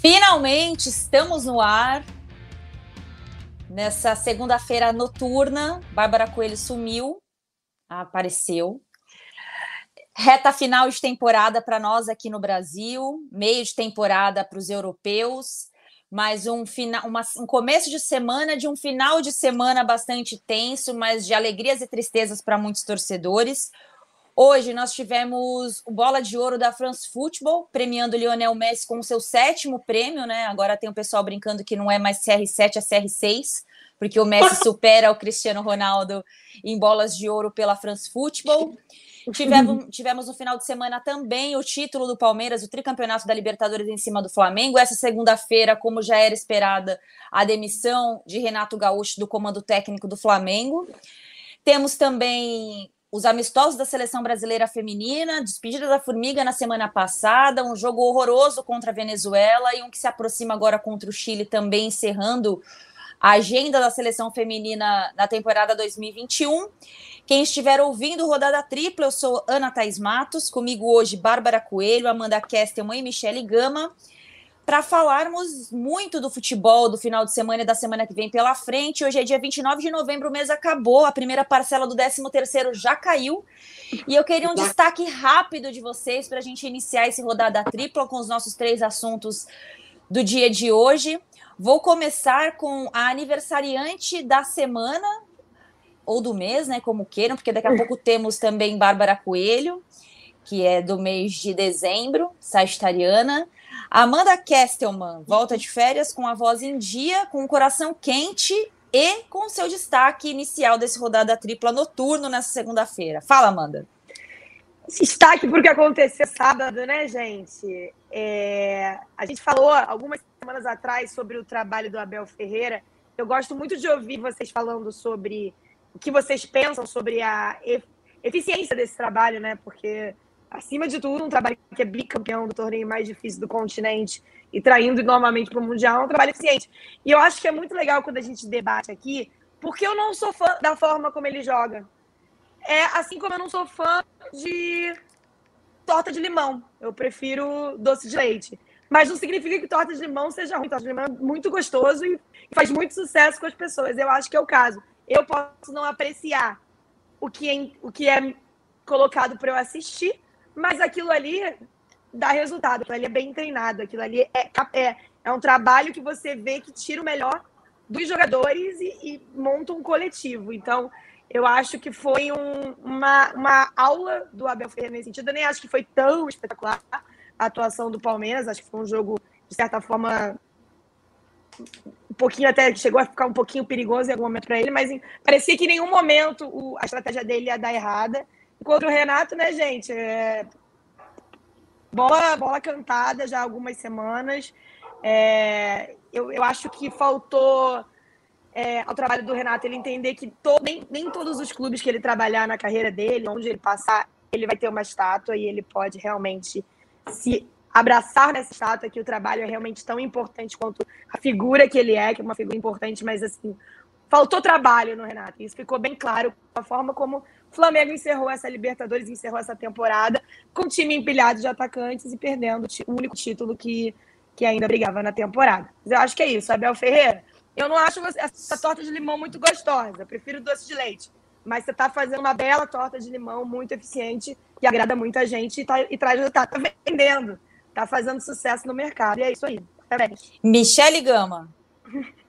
Finalmente estamos no ar. Nessa segunda-feira noturna, Bárbara Coelho sumiu, apareceu. Reta final de temporada para nós aqui no Brasil, meio de temporada para os europeus, mas um, final, uma, um começo de semana de um final de semana bastante tenso, mas de alegrias e tristezas para muitos torcedores. Hoje nós tivemos o Bola de Ouro da France Football, premiando Lionel Messi com o seu sétimo prêmio, né? Agora tem o pessoal brincando que não é mais CR7, é CR6, porque o Messi supera o Cristiano Ronaldo em bolas de ouro pela France Football. Tivemos, tivemos no final de semana também o título do Palmeiras, o tricampeonato da Libertadores em cima do Flamengo. Essa segunda-feira, como já era esperada, a demissão de Renato Gaúcho do comando técnico do Flamengo. Temos também os amistosos da seleção brasileira feminina, despedida da Formiga na semana passada, um jogo horroroso contra a Venezuela e um que se aproxima agora contra o Chile, também encerrando a agenda da seleção feminina na temporada 2021. Quem estiver ouvindo Rodada Tripla, eu sou Ana Thaís Matos, comigo hoje Bárbara Coelho, Amanda Kestelman e Michele Gama para falarmos muito do futebol do final de semana e da semana que vem pela frente. Hoje é dia 29 de novembro, o mês acabou, a primeira parcela do 13º já caiu. E eu queria um destaque rápido de vocês para a gente iniciar esse rodada tripla com os nossos três assuntos do dia de hoje. Vou começar com a aniversariante da semana, ou do mês, né, como queiram, porque daqui a pouco temos também Bárbara Coelho, que é do mês de dezembro, sagitariana. Amanda Kestelman volta de férias com a voz em dia, com o coração quente e com seu destaque inicial desse rodada tripla noturno nessa segunda-feira. Fala, Amanda. Destaque porque aconteceu sábado, né, gente? É... A gente falou algumas semanas atrás sobre o trabalho do Abel Ferreira. Eu gosto muito de ouvir vocês falando sobre o que vocês pensam sobre a eficiência desse trabalho, né? Porque acima de tudo, um trabalho que é bicampeão do torneio mais difícil do continente e traindo novamente para o Mundial é um trabalho eficiente. E eu acho que é muito legal quando a gente debate aqui, porque eu não sou fã da forma como ele joga. É assim como eu não sou fã de torta de limão. Eu prefiro doce de leite. Mas não significa que torta de limão seja ruim. Torta de limão é muito gostoso e faz muito sucesso com as pessoas. Eu acho que é o caso. Eu posso não apreciar o que é, o que é colocado para eu assistir, mas aquilo ali dá resultado, aquilo ali é bem treinado, aquilo ali é, é, é um trabalho que você vê que tira o melhor dos jogadores e, e monta um coletivo. Então, eu acho que foi um, uma, uma aula do Abel Ferreira nesse sentido. Eu nem acho que foi tão espetacular a atuação do Palmeiras, acho que foi um jogo, de certa forma, um pouquinho até chegou a ficar um pouquinho perigoso em algum momento para ele, mas parecia que em nenhum momento o, a estratégia dele ia dar errada. Contra o Renato, né, gente? É... Bola, bola cantada já há algumas semanas. É... Eu, eu acho que faltou é, ao trabalho do Renato ele entender que nem, nem todos os clubes que ele trabalhar na carreira dele, onde ele passar, ele vai ter uma estátua e ele pode realmente se abraçar nessa estátua que o trabalho é realmente tão importante quanto a figura que ele é, que é uma figura importante, mas assim, faltou trabalho no Renato. Isso ficou bem claro a forma como Flamengo encerrou essa Libertadores, encerrou essa temporada com o time empilhado de atacantes e perdendo o único título que, que ainda brigava na temporada. Mas eu acho que é isso, Abel Ferreira. Eu não acho essa torta de limão muito gostosa, prefiro doce de leite. Mas você está fazendo uma bela torta de limão muito eficiente, que agrada muita gente e, tá, e traz resultado. Está vendendo, está fazendo sucesso no mercado. E é isso aí. Parabéns. Michele Gama.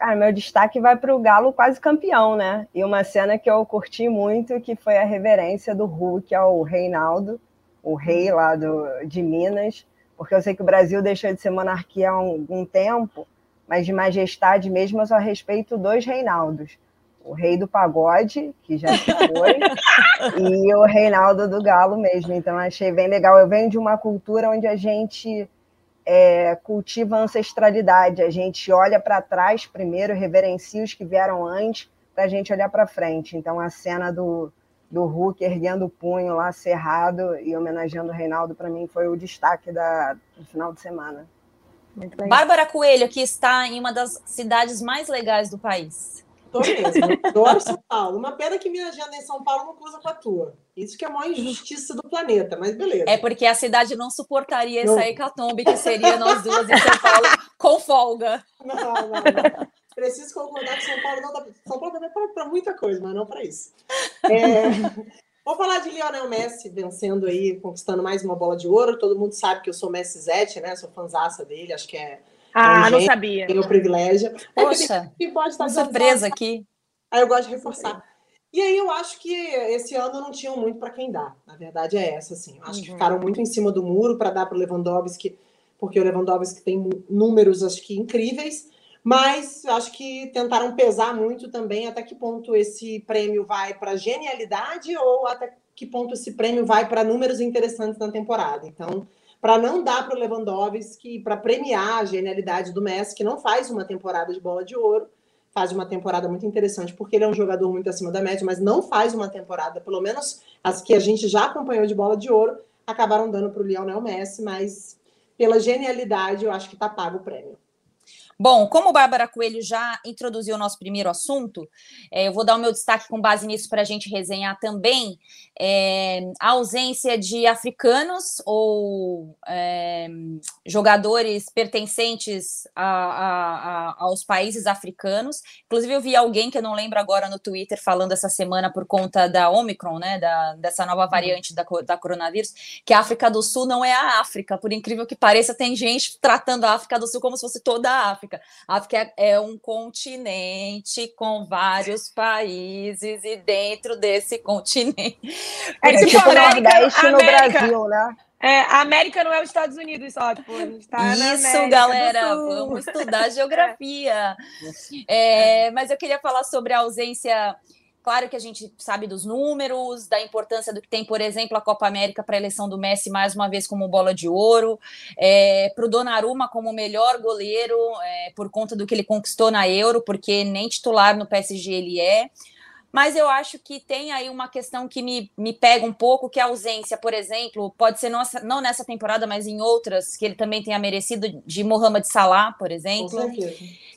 Cara, meu destaque vai para o Galo quase campeão, né? E uma cena que eu curti muito, que foi a reverência do Hulk ao Reinaldo, o rei lá do, de Minas, porque eu sei que o Brasil deixou de ser monarquia há um, um tempo, mas de majestade mesmo eu só respeito dois Reinaldos. O rei do pagode, que já se foi, e o Reinaldo do Galo mesmo. Então achei bem legal. Eu venho de uma cultura onde a gente é, cultiva a ancestralidade. A gente olha para trás primeiro, reverencia os que vieram antes, para a gente olhar para frente. Então, a cena do, do Hulk erguendo o punho lá cerrado e homenageando o Reinaldo, para mim, foi o destaque da, do final de semana. Bárbara Coelho, que está em uma das cidades mais legais do país. Tô mesmo. Adoro São Paulo. Uma pena que minha agenda em São Paulo não cruza com a tua. Isso que é a maior injustiça do planeta, mas beleza. É porque a cidade não suportaria não. essa hecatombe que seria nós duas em São Paulo com folga. Não, não, não. Preciso concordar que São Paulo não dá. São Paulo também é para muita coisa, mas não para isso. É... Vou falar de Lionel Messi vencendo aí, conquistando mais uma bola de ouro. Todo mundo sabe que eu sou Messi Zete, né? Sou fanzaça dele, acho que é. Ah, um não sabia. Tenho o privilégio. Poxa, que pode estar surpresa aqui. Aí eu gosto de reforçar. E aí eu acho que esse ano não tinham muito para quem dar. Na verdade é essa, assim. Eu acho uhum. que ficaram muito em cima do muro para dar para o Lewandowski, porque o Lewandowski tem números, acho que incríveis. Mas acho que tentaram pesar muito também até que ponto esse prêmio vai para genialidade ou até que ponto esse prêmio vai para números interessantes na temporada. Então, para não dar para o Lewandowski, para premiar a genialidade do Messi, que não faz uma temporada de bola de ouro, faz uma temporada muito interessante, porque ele é um jogador muito acima da média, mas não faz uma temporada, pelo menos as que a gente já acompanhou de bola de ouro, acabaram dando para o Lionel Messi, mas pela genialidade eu acho que está pago o prêmio. Bom, como Bárbara Coelho já introduziu o nosso primeiro assunto, é, eu vou dar o meu destaque com base nisso para a gente resenhar também é, a ausência de africanos ou é, jogadores pertencentes a, a, a, aos países africanos. Inclusive, eu vi alguém que eu não lembro agora no Twitter falando essa semana por conta da Omicron, né, da, dessa nova uhum. variante da, da coronavírus, que a África do Sul não é a África. Por incrível que pareça, tem gente tratando a África do Sul como se fosse toda a África. África. A África é, é um continente com vários países e dentro desse continente. É tipo o Nordeste no Brasil, né? É, a América não é os Estados Unidos só, tipo, a gente tá Isso, galera, vamos estudar geografia. É. É, mas eu queria falar sobre a ausência Claro que a gente sabe dos números, da importância do que tem, por exemplo, a Copa América para a eleição do Messi mais uma vez como bola de ouro, é, para o Donnarumma como melhor goleiro é, por conta do que ele conquistou na Euro, porque nem titular no PSG ele é. Mas eu acho que tem aí uma questão que me, me pega um pouco, que é a ausência, por exemplo, pode ser nossa, não nessa temporada, mas em outras, que ele também tenha merecido, de Mohamed Salah, por exemplo.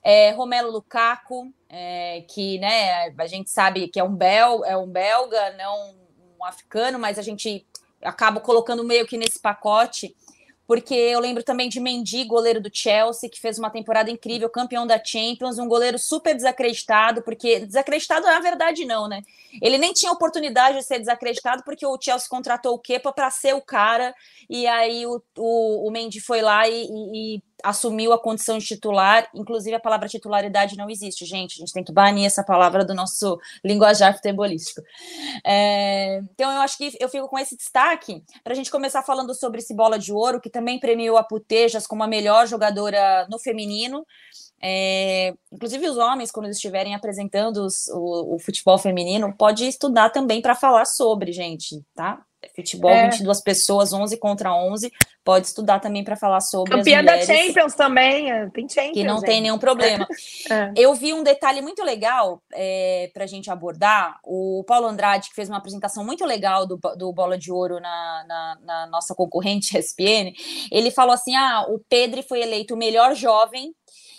É, Romelo Lukaku, é, que né, a gente sabe que é um, bel, é um belga, não um africano, mas a gente acaba colocando meio que nesse pacote porque eu lembro também de Mendy, goleiro do Chelsea, que fez uma temporada incrível, campeão da Champions, um goleiro super desacreditado, porque desacreditado na verdade não, né? Ele nem tinha oportunidade de ser desacreditado porque o Chelsea contratou o Kepa para ser o cara, e aí o, o, o Mendy foi lá e, e, e assumiu a condição de titular, inclusive a palavra titularidade não existe, gente, a gente tem que banir essa palavra do nosso linguajar futebolístico. É, então eu acho que eu fico com esse destaque para a gente começar falando sobre esse bola de ouro, que também premiou a Putejas como a melhor jogadora no feminino, é, inclusive os homens, quando estiverem apresentando os, o, o futebol feminino, pode estudar também para falar sobre, gente, tá? Futebol, é. 22 pessoas, 11 contra 11. Pode estudar também para falar sobre Campeã as mulheres. da Champions também, é, tem Champions. Que não gente. tem nenhum problema. É. Eu vi um detalhe muito legal é, para a gente abordar. O Paulo Andrade, que fez uma apresentação muito legal do, do Bola de Ouro na, na, na nossa concorrente ESPN, ele falou assim: ah, o Pedro foi eleito o melhor jovem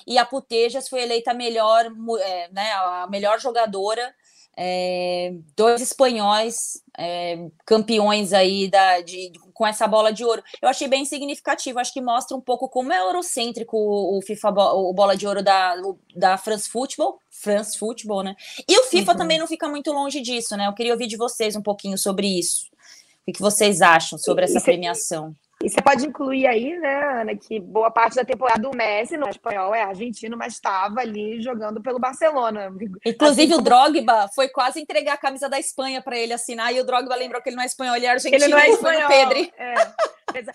e a Putejas foi eleita a melhor, é, né, a melhor jogadora é, dois espanhóis é, campeões aí da, de, com essa bola de ouro. Eu achei bem significativo, acho que mostra um pouco como é eurocêntrico o, o FIFA, o bola de ouro da, da France Football, France Football, né? E o FIFA uhum. também não fica muito longe disso, né? Eu queria ouvir de vocês um pouquinho sobre isso. O que vocês acham sobre essa premiação? E você pode incluir aí, né, Ana, que boa parte da temporada do Messi não é espanhol, é argentino, mas estava ali jogando pelo Barcelona. Inclusive assim, o Drogba foi quase entregar a camisa da Espanha para ele assinar e o Drogba lembrou que ele não é espanhol, ele é argentino. Ele não é espanhol. Pedro. É.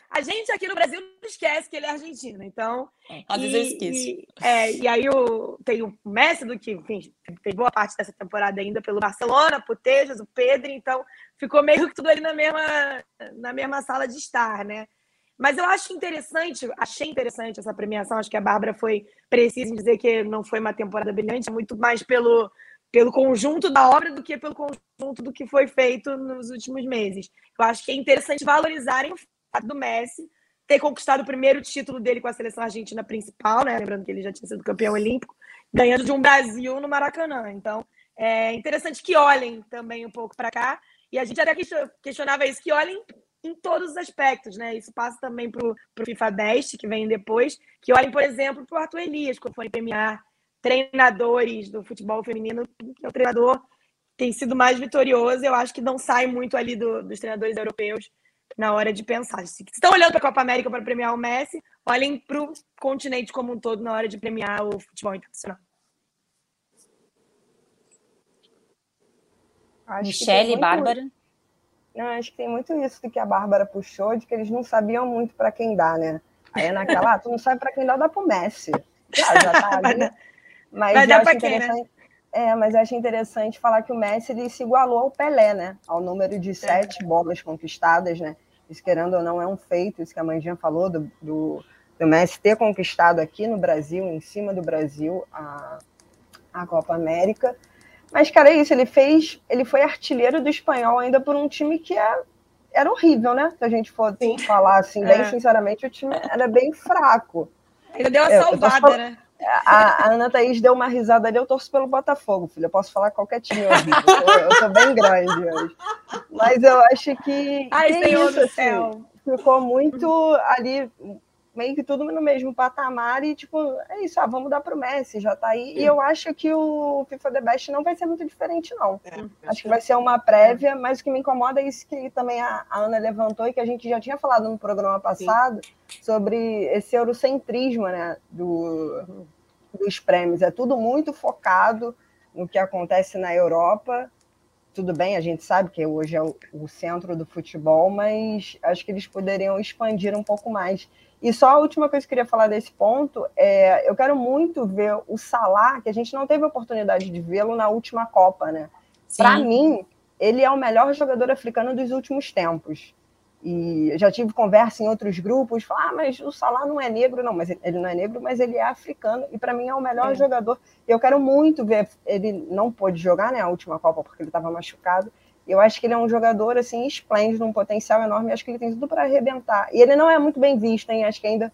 A gente aqui no Brasil não esquece que ele é argentino, então. É, às vezes eu esqueço. E, é, e aí o, tem o Messi do que, enfim, tem boa parte dessa temporada ainda pelo Barcelona, Putejas, o Pedro, então ficou meio que tudo ali na mesma, na mesma sala de estar, né? Mas eu acho interessante, achei interessante essa premiação. Acho que a Bárbara foi precisa dizer que não foi uma temporada brilhante, muito mais pelo, pelo conjunto da obra do que pelo conjunto do que foi feito nos últimos meses. Eu acho que é interessante valorizarem o fato do Messi ter conquistado o primeiro título dele com a seleção argentina principal, né? Lembrando que ele já tinha sido campeão olímpico. ganhando de um Brasil no Maracanã. Então, é interessante que olhem também um pouco para cá. E a gente até questionava isso, que olhem em todos os aspectos, né? Isso passa também para o FIFA 10, que vem depois, que olhem, por exemplo, para o Arthur Elias, quando foi premiar treinadores do futebol feminino, que é o treinador tem sido mais vitorioso. Eu acho que não sai muito ali do, dos treinadores europeus na hora de pensar. Se estão olhando para a Copa América para premiar o Messi, olhem para o continente como um todo na hora de premiar o futebol internacional. Michele e Bárbara. Não, acho que tem muito isso do que a Bárbara puxou, de que eles não sabiam muito para quem dá, né? Aí é naquela, ah, tu não sabe para quem dá, dá pro Messi. Já, já tá ali. Mas Vai dar quem, né? É, mas eu acho interessante falar que o Messi ele se igualou ao Pelé, né? Ao número de sete é. bolas conquistadas, né? Isso, querendo ou não, é um feito, isso que a Mandinha falou, do, do, do, Messi ter conquistado aqui no Brasil, em cima do Brasil, a, a Copa América. Mas, cara, é isso, ele fez, ele foi artilheiro do espanhol ainda por um time que é, era horrível, né? Se a gente for Sim. falar assim, bem é. sinceramente, o time era bem fraco. Ele deu uma é, salvada, né? A, a, Ana Thaís deu uma risada ali, eu torço pelo Botafogo, filho. Eu posso falar qualquer time horrível. Eu eu tô bem grande hoje. Mas eu acho que. Ai, que Senhor isso, do assim, céu. Ficou muito ali meio que tudo no mesmo patamar e, tipo, é isso, ah, vamos dar pro Messi, já tá aí. E eu acho que o FIFA The Best não vai ser muito diferente, não. É, acho que vai ser uma prévia, mas o que me incomoda é isso que também a, Ana levantou e que a gente já tinha falado no programa passado Sim. sobre esse eurocentrismo, né, do, dos prêmios. É tudo muito focado no que acontece na Europa tudo bem, a gente sabe que hoje é o, centro do futebol, mas acho que eles poderiam expandir um pouco mais. E só a última coisa que eu queria falar desse ponto é, eu quero muito ver o Salah, que a gente não teve oportunidade de vê-lo na última Copa, né? Para mim, ele é o melhor jogador africano dos últimos tempos. E já tive conversa em outros grupos, falar, ah, mas o Salah não é negro, não, mas ele não é negro, mas ele é africano e para mim é o melhor é. jogador. Eu quero muito ver, ele não pôde jogar, né, a última Copa porque ele estava machucado. Eu acho que ele é um jogador assim esplêndido, um potencial enorme. Acho que ele tem tudo para arrebentar. E ele não é muito bem visto, hein? Acho que ainda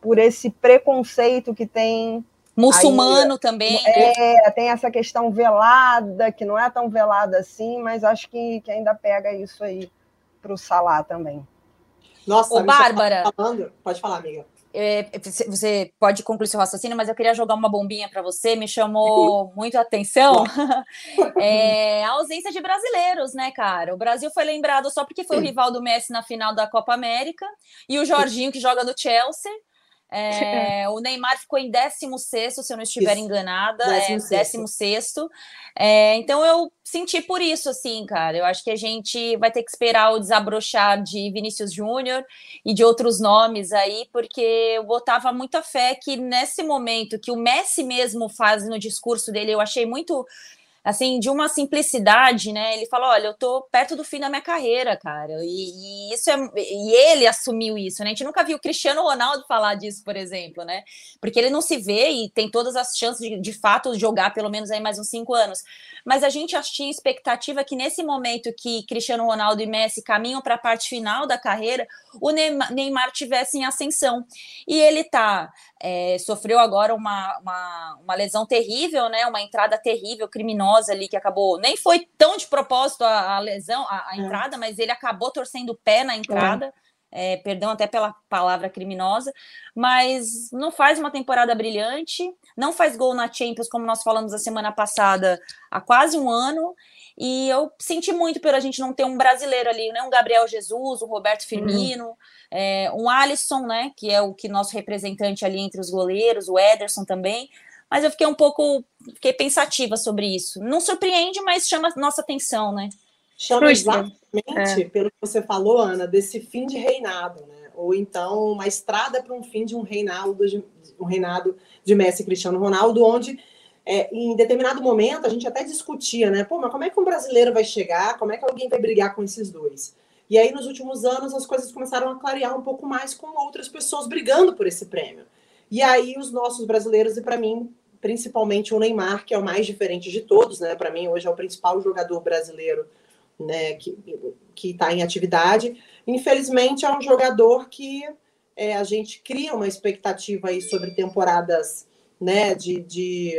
por esse preconceito que tem. Muçulmano aí, também. É, tem essa questão velada, que não é tão velada assim, mas acho que, que ainda pega isso aí para o Salah também. Nossa, Ô, Bárbara. Tá falando... Pode falar, amiga é, você pode concluir seu raciocínio, mas eu queria jogar uma bombinha para você, me chamou muito a atenção é, a ausência de brasileiros, né, cara? O Brasil foi lembrado só porque foi o rival do Messi na final da Copa América e o Jorginho, que joga no Chelsea. É, o Neymar ficou em 16, se eu não estiver isso. enganada, 16. É, é, então eu senti por isso, assim, cara. Eu acho que a gente vai ter que esperar o desabrochar de Vinícius Júnior e de outros nomes aí, porque eu botava muita fé que nesse momento que o Messi mesmo faz no discurso dele, eu achei muito assim, de uma simplicidade, né? Ele falou: olha, eu tô perto do fim da minha carreira, cara. E, e, isso é. E ele assumiu isso, né? A gente nunca viu o Cristiano Ronaldo falar disso, por exemplo, né? Porque ele não se vê e tem todas as chances de, de fato, jogar pelo menos aí mais uns cinco anos. Mas a gente tinha expectativa que nesse momento que Cristiano Ronaldo e Messi caminham para a parte final da carreira, o Neymar tivesse em ascensão. E ele tá. É, sofreu agora uma, uma, uma lesão terrível, né? Uma entrada terrível, criminosa ali que acabou. Nem foi tão de propósito a, a lesão, a, a é. entrada, mas ele acabou torcendo o pé na entrada. É. é, perdão até pela palavra criminosa, mas não faz uma temporada brilhante, não faz gol na Champions, como nós falamos a semana passada, há quase um ano. E eu senti muito pela gente não ter um brasileiro ali, né? Um Gabriel Jesus, um Roberto uhum. Firmino, uhum. É, um Alisson, né? Que é o que nosso representante ali entre os goleiros, o Ederson também mas eu fiquei um pouco, fiquei pensativa sobre isso. Não surpreende, mas chama nossa atenção, né? Chama exatamente é. pelo que você falou, Ana, desse fim de reinado, né? Ou então uma estrada para um fim de um reinado, de, um reinado de Messi e Cristiano Ronaldo, onde é, em determinado momento a gente até discutia, né? Pô, mas como é que um brasileiro vai chegar? Como é que alguém vai brigar com esses dois? E aí, nos últimos anos, as coisas começaram a clarear um pouco mais com outras pessoas brigando por esse prêmio. E aí os nossos brasileiros, e para mim, principalmente o Neymar, que é o mais diferente de todos, né? Para mim, hoje é o principal jogador brasileiro né, que está em atividade. Infelizmente, é um jogador que é, a gente cria uma expectativa aí sobre temporadas né, de, de,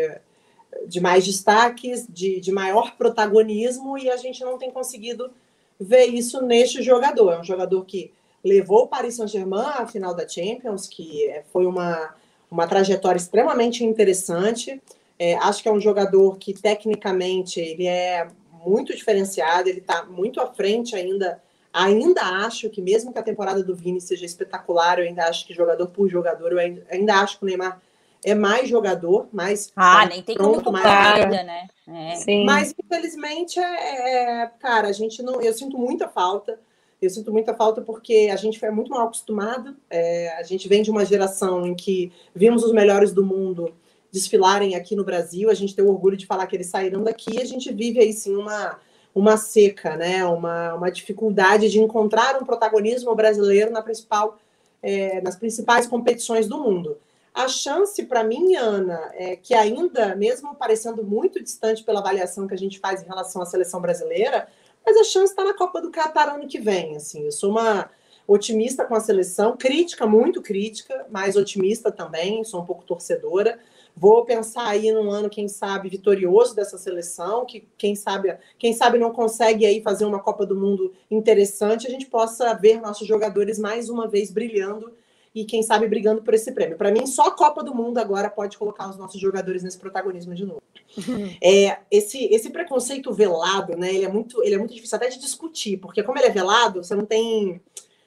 de mais destaques, de, de maior protagonismo, e a gente não tem conseguido ver isso neste jogador. É um jogador que levou o Paris Saint-Germain à final da Champions, que foi uma, uma trajetória extremamente interessante. É, acho que é um jogador que, tecnicamente, ele é muito diferenciado, ele está muito à frente ainda. Ainda acho que, mesmo que a temporada do Vini seja espetacular, eu ainda acho que jogador por jogador, eu ainda, ainda acho que o Neymar é mais jogador, mais. Ah, nem tem pronto, como comparar, ainda, né? É. Sim. Mas, infelizmente, é, é, cara, a gente não. Eu sinto muita falta. Eu sinto muita falta porque a gente foi muito mal acostumado. É, a gente vem de uma geração em que vimos os melhores do mundo desfilarem aqui no Brasil. A gente tem o orgulho de falar que eles saíram daqui. A gente vive aí sim uma, uma seca, né? Uma, uma dificuldade de encontrar um protagonismo brasileiro na principal, é, nas principais competições do mundo. A chance para mim, Ana, é que ainda, mesmo parecendo muito distante pela avaliação que a gente faz em relação à seleção brasileira, mas a chance está na Copa do Catar ano que vem. Assim, eu sou uma otimista com a seleção, crítica, muito crítica, mas otimista também, sou um pouco torcedora. Vou pensar aí num ano, quem sabe, vitorioso dessa seleção, que quem sabe, quem sabe não consegue aí fazer uma Copa do Mundo interessante, a gente possa ver nossos jogadores mais uma vez brilhando e quem sabe brigando por esse prêmio. Para mim, só a Copa do Mundo agora pode colocar os nossos jogadores nesse protagonismo de novo. É, esse, esse preconceito velado, né? Ele é muito, ele é muito difícil até de discutir, porque como ele é velado, você não tem,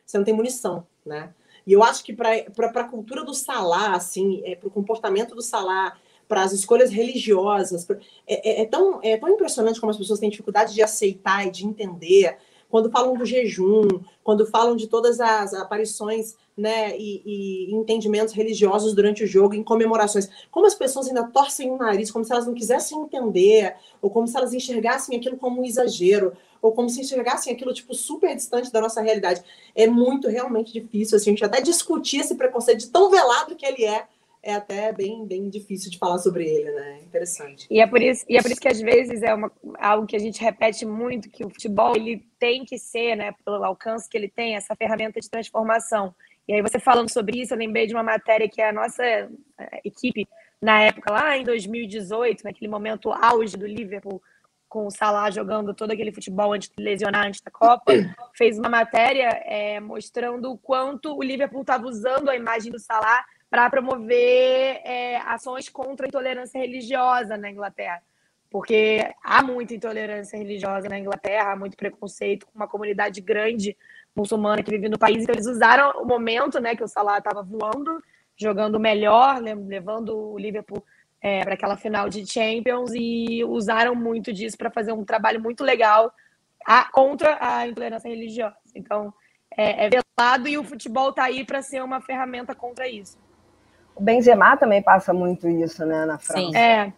você não tem munição, né? E eu acho que para a cultura do Salah, assim, é, para o comportamento do Salah, para as escolhas religiosas, pra, é, é, é, tão, é tão impressionante como as pessoas têm dificuldade de aceitar e de entender quando falam do jejum, quando falam de todas as aparições né, e, e, entendimentos religiosos durante o jogo, em comemorações. Como as pessoas ainda torcem o nariz, como se elas não quisessem entender, ou como se elas enxergassem aquilo como um exagero, ou como se enxergassem aquilo tipo super distante da nossa realidade. É muito realmente difícil assim, a gente até discutir esse preconceito de tão velado que ele é. É até bem, bem difícil de falar sobre ele, né? Interessante. E é por isso, e é por isso que às vezes é uma, algo que a gente repete muito, que o futebol ele tem que ser, né, pelo alcance que ele tem, essa ferramenta de transformação. E aí, você falando sobre isso, eu lembrei de uma matéria que a nossa é, equipe, na época, lá em 2018, naquele momento auge do Liverpool, com o Salah jogando todo aquele futebol antes de lesionar antes da Copa, fez uma matéria é, mostrando o quanto o Liverpool estava usando a imagem do Salah para promover é, ações contra a intolerância religiosa na Inglaterra. Porque há muita intolerância religiosa na Inglaterra, há muito preconceito com uma comunidade grande muçulmana que vive no país. Então, eles usaram o momento né, que o Salah estava voando, jogando melhor, levando o Liverpool é, para aquela final de Champions e usaram muito disso para fazer um trabalho muito legal a, contra a intolerância religiosa. Então, é, é velado e o futebol está aí para ser uma ferramenta contra isso. O Benzema também passa muito isso, né, na França. Sim. É.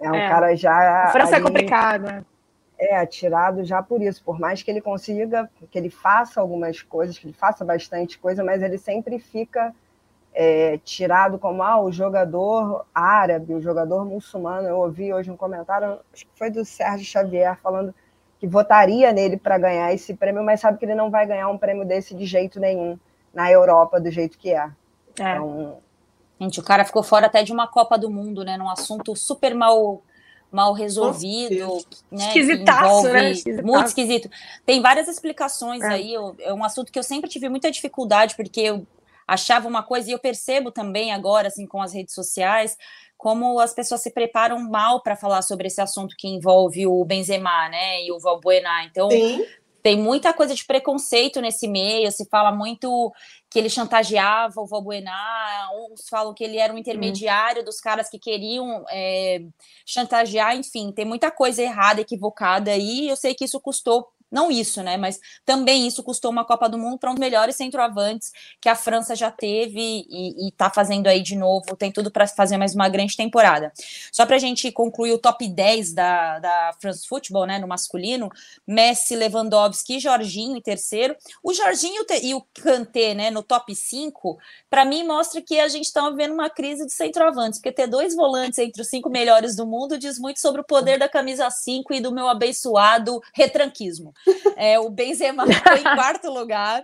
É um é. cara já. A França é ali... é complicado, né? é atirado já por isso, por mais que ele consiga, que ele faça algumas coisas, que ele faça bastante coisa, mas ele sempre fica é, tirado como ah, o jogador árabe, o jogador muçulmano. Eu ouvi hoje um comentário, acho que foi do Sérgio Xavier, falando que votaria nele para ganhar esse prêmio, mas sabe que ele não vai ganhar um prêmio desse de jeito nenhum na Europa, do jeito que é. é. Então, Gente, o cara ficou fora até de uma Copa do Mundo, né? Num assunto super mal mal resolvido, né? Esquisitaço, né? Esquisitaço. Muito esquisito. Tem várias explicações é. aí. É um assunto que eu sempre tive muita dificuldade, porque eu achava uma coisa, e eu percebo também agora, assim, com as redes sociais, como as pessoas se preparam mal para falar sobre esse assunto que envolve o Benzema, né, e o Valbuena. Então, Sim tem muita coisa de preconceito nesse meio, se fala muito que ele chantageava o Valbuena, uns falam que ele era um intermediário dos caras que queriam é, chantagear, enfim, tem muita coisa errada, equivocada aí, eu sei que isso custou não isso, né? Mas também isso custou uma Copa do Mundo para um dos melhores centroavantes que a França já teve e, está fazendo aí de novo. Tem tudo para fazer mais uma grande temporada. Só para a gente concluir o top 10 da, da France Football, né? No masculino: Messi, Lewandowski e Jorginho em terceiro. O Jorginho e o Kanté, né? No top 5, para mim mostra que a gente está vendo uma crise de centroavantes, porque ter dois volantes entre os cinco melhores do mundo diz muito sobre o poder da camisa 5 e do meu abençoado retranquismo. É, o Benzema foi em quarto lugar.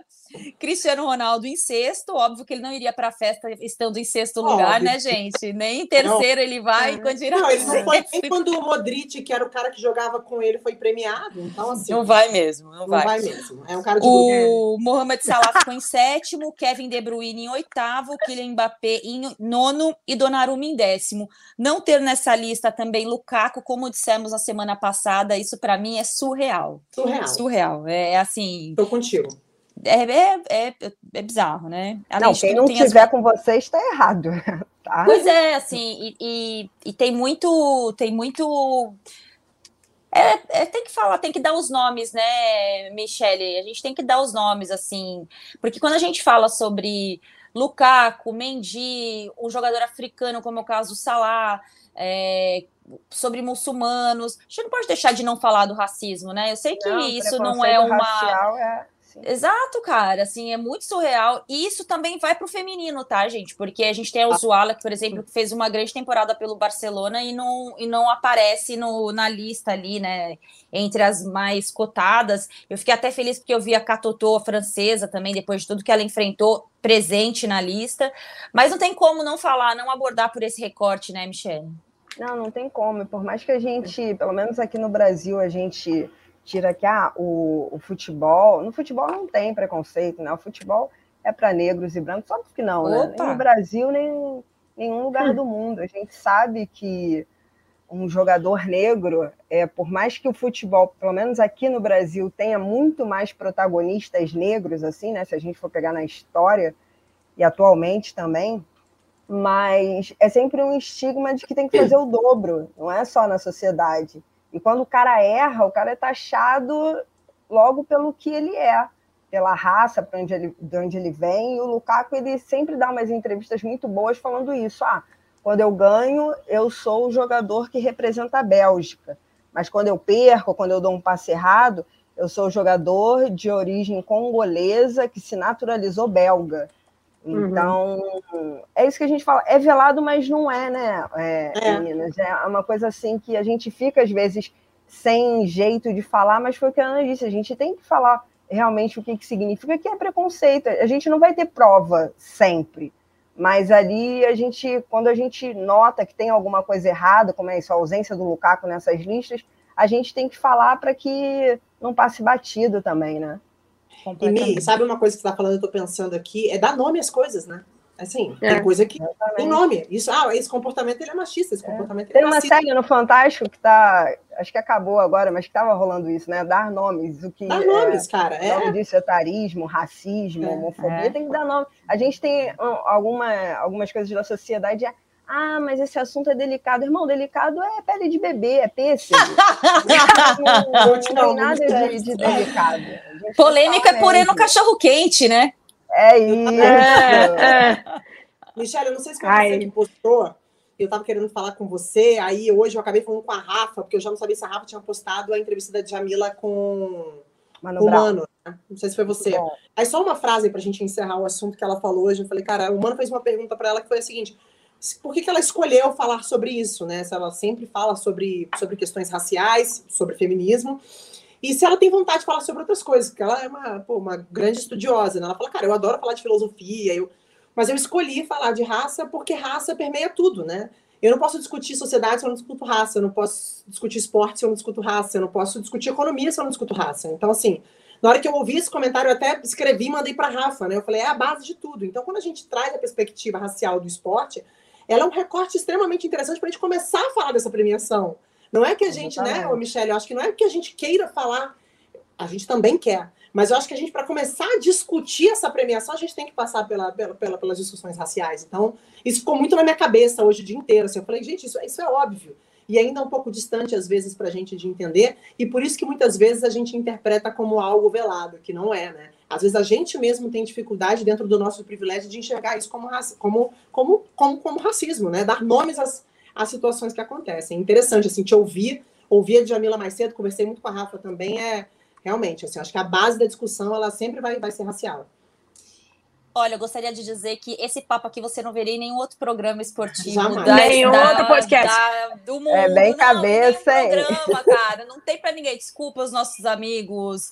Cristiano Ronaldo em sexto, óbvio que ele não iria para a festa estando em sexto lugar, óbvio. né, gente? Nem em terceiro não. ele vai, é. Não, ele não foi nem quando o Modric, que era o cara que jogava com ele, foi premiado. Então, assim. Não vai mesmo, não, não vai. vai mesmo. É um cara de O Mohamed Salah ficou em sétimo, Kevin De Bruyne em oitavo, Kylian Mbappé em nono e Donnarumma em décimo. Não ter nessa lista também Lukaku, como dissemos na semana passada, isso para mim é surreal. Surreal. Surreal. É assim. Tô contigo é, é, é, é bizarro, né? Além não, quem não tiver as... com você está errado. Tá? Pois é, assim, e, e, e, tem muito, tem muito. É, é, tem que falar, tem que dar os nomes, né, Michele? A gente tem que dar os nomes, assim, porque quando a gente fala sobre Lukaku, Mendy, um jogador africano, como é o caso do Salah, é, sobre muçulmanos, a gente não pode deixar de não falar do racismo, né? Eu sei que não, isso não é uma. É Sim. Exato, cara, assim, é muito surreal. E isso também vai pro feminino, tá, gente? Porque a gente tem o Zuala, que, por exemplo, que fez uma grande temporada pelo Barcelona e não, e não aparece no, na lista ali, né, entre as mais cotadas. Eu fiquei até feliz porque eu vi a Catotô, a francesa, também, depois de tudo que ela enfrentou, presente na lista. Mas não tem como não falar, não abordar por esse recorte, né, Michelle? Não, não tem como. Por mais que a gente, pelo menos aqui no Brasil, a gente tira que ah, o, o, futebol. No futebol não tem preconceito, né? O futebol é para negros e brancos, só que não, né? Nem no Brasil, nem em nenhum lugar do mundo. A gente sabe que um jogador negro, é, por mais que o futebol, pelo menos aqui no Brasil, tenha muito mais protagonistas negros, assim, né? Se a gente for pegar na história e atualmente também, mas é sempre um estigma de que tem que fazer o dobro, não é só na sociedade. E quando o cara erra, o cara é taxado logo pelo que ele é, pela raça, para onde ele, de onde ele vem. E o Lukaku ele sempre dá umas entrevistas muito boas falando isso. Ah, quando eu ganho, eu sou o jogador que representa a Bélgica. Mas quando eu perco, quando eu dou um passe errado, eu sou o jogador de origem congolesa que se naturalizou belga. Uhum. Então, uhum. é isso que a gente fala. É velado, mas não é, né, é, é. meninas? É uma coisa assim que a gente fica, às vezes, sem jeito de falar, mas foi o que a Ana disse, a gente tem que falar realmente o que, que significa, que é preconceito. A gente não vai ter prova sempre, mas ali a gente, quando a gente nota que tem alguma coisa errada, como é isso, a ausência do Lukaku nessas listas, a gente tem que falar para que não passe batido também, né? E Mi, sabe uma coisa que você está falando, eu estou pensando aqui, é dar nome às coisas, né? Assim, é, tem coisa que tem nome. Isso, ah, esse comportamento ele é machista, esse é. comportamento Tem é uma série no Fantástico que tá, acho que acabou agora, mas que estava rolando isso, né? Dar nomes, o que Dar é, nomes, cara. O nome é. disso é tarismo, racismo, é, homofobia, tem que dar nome. A gente tem alguma, algumas coisas da sociedade ah, mas esse assunto é delicado. Irmão, delicado é pele de bebê, é pêssego. não, não, tem nada de, de delicado. Polêmica é porém no cachorro quente, né? É isso. É, é. Michelle, eu não sei se foi Ai. você que postou. Eu estava querendo falar com você, aí hoje eu acabei falando com a Rafa, porque eu já não sabia se a Rafa tinha postado a entrevista da Jamila com Mano o Mano. Né? Não sei se foi você. Aí só uma frase para a gente encerrar o assunto que ela falou hoje. Eu falei, cara, o Mano fez uma pergunta para ela que foi a seguinte: por que, que ela escolheu falar sobre isso, né? Se ela sempre fala sobre, sobre questões raciais, sobre feminismo, e se ela tem vontade de falar sobre outras coisas, porque ela é uma, pô, uma grande estudiosa, né? Ela fala, cara, eu adoro falar de filosofia, eu... mas eu escolhi falar de raça porque raça permeia tudo, né? Eu não posso discutir sociedade se eu não discuto raça, eu não posso discutir esporte se eu não discuto raça, eu não posso discutir economia se eu não discuto raça. Então, assim, na hora que eu ouvi esse comentário, eu até escrevi e mandei para Rafa, né? Eu falei, é a base de tudo. Então, quando a gente traz a perspectiva racial do esporte, ela é um recorte extremamente interessante para a gente começar a falar dessa premiação. Não é que a gente, né, ô Michelle, eu acho que não é que a gente queira falar, a gente também quer, mas eu acho que a gente, para começar a discutir essa premiação, a gente tem que passar pela, pela, pela, pelas discussões raciais. Então, isso ficou muito na minha cabeça hoje o dia inteiro. Assim, eu falei, gente, isso, isso é óbvio e ainda um pouco distante às vezes para a gente de entender, e por isso que muitas vezes a gente interpreta como algo velado, que não é, né? Às vezes a gente mesmo tem dificuldade dentro do nosso privilégio de enxergar isso como, como, como, como, como racismo, né? Dar nomes às, às situações que acontecem. É interessante, assim, te ouvir, ouvir a Jamila mais cedo, conversei muito com a Rafa também, é realmente, assim, acho que a base da discussão, ela sempre vai, vai ser racial. Olha, eu gostaria de dizer que esse papo aqui você não veria em nenhum outro programa esportivo. Da, nenhum da, outro podcast. Da, do mundo. É bem não, cabeça, hein? programa, cara. Não tem para ninguém. Desculpa os nossos amigos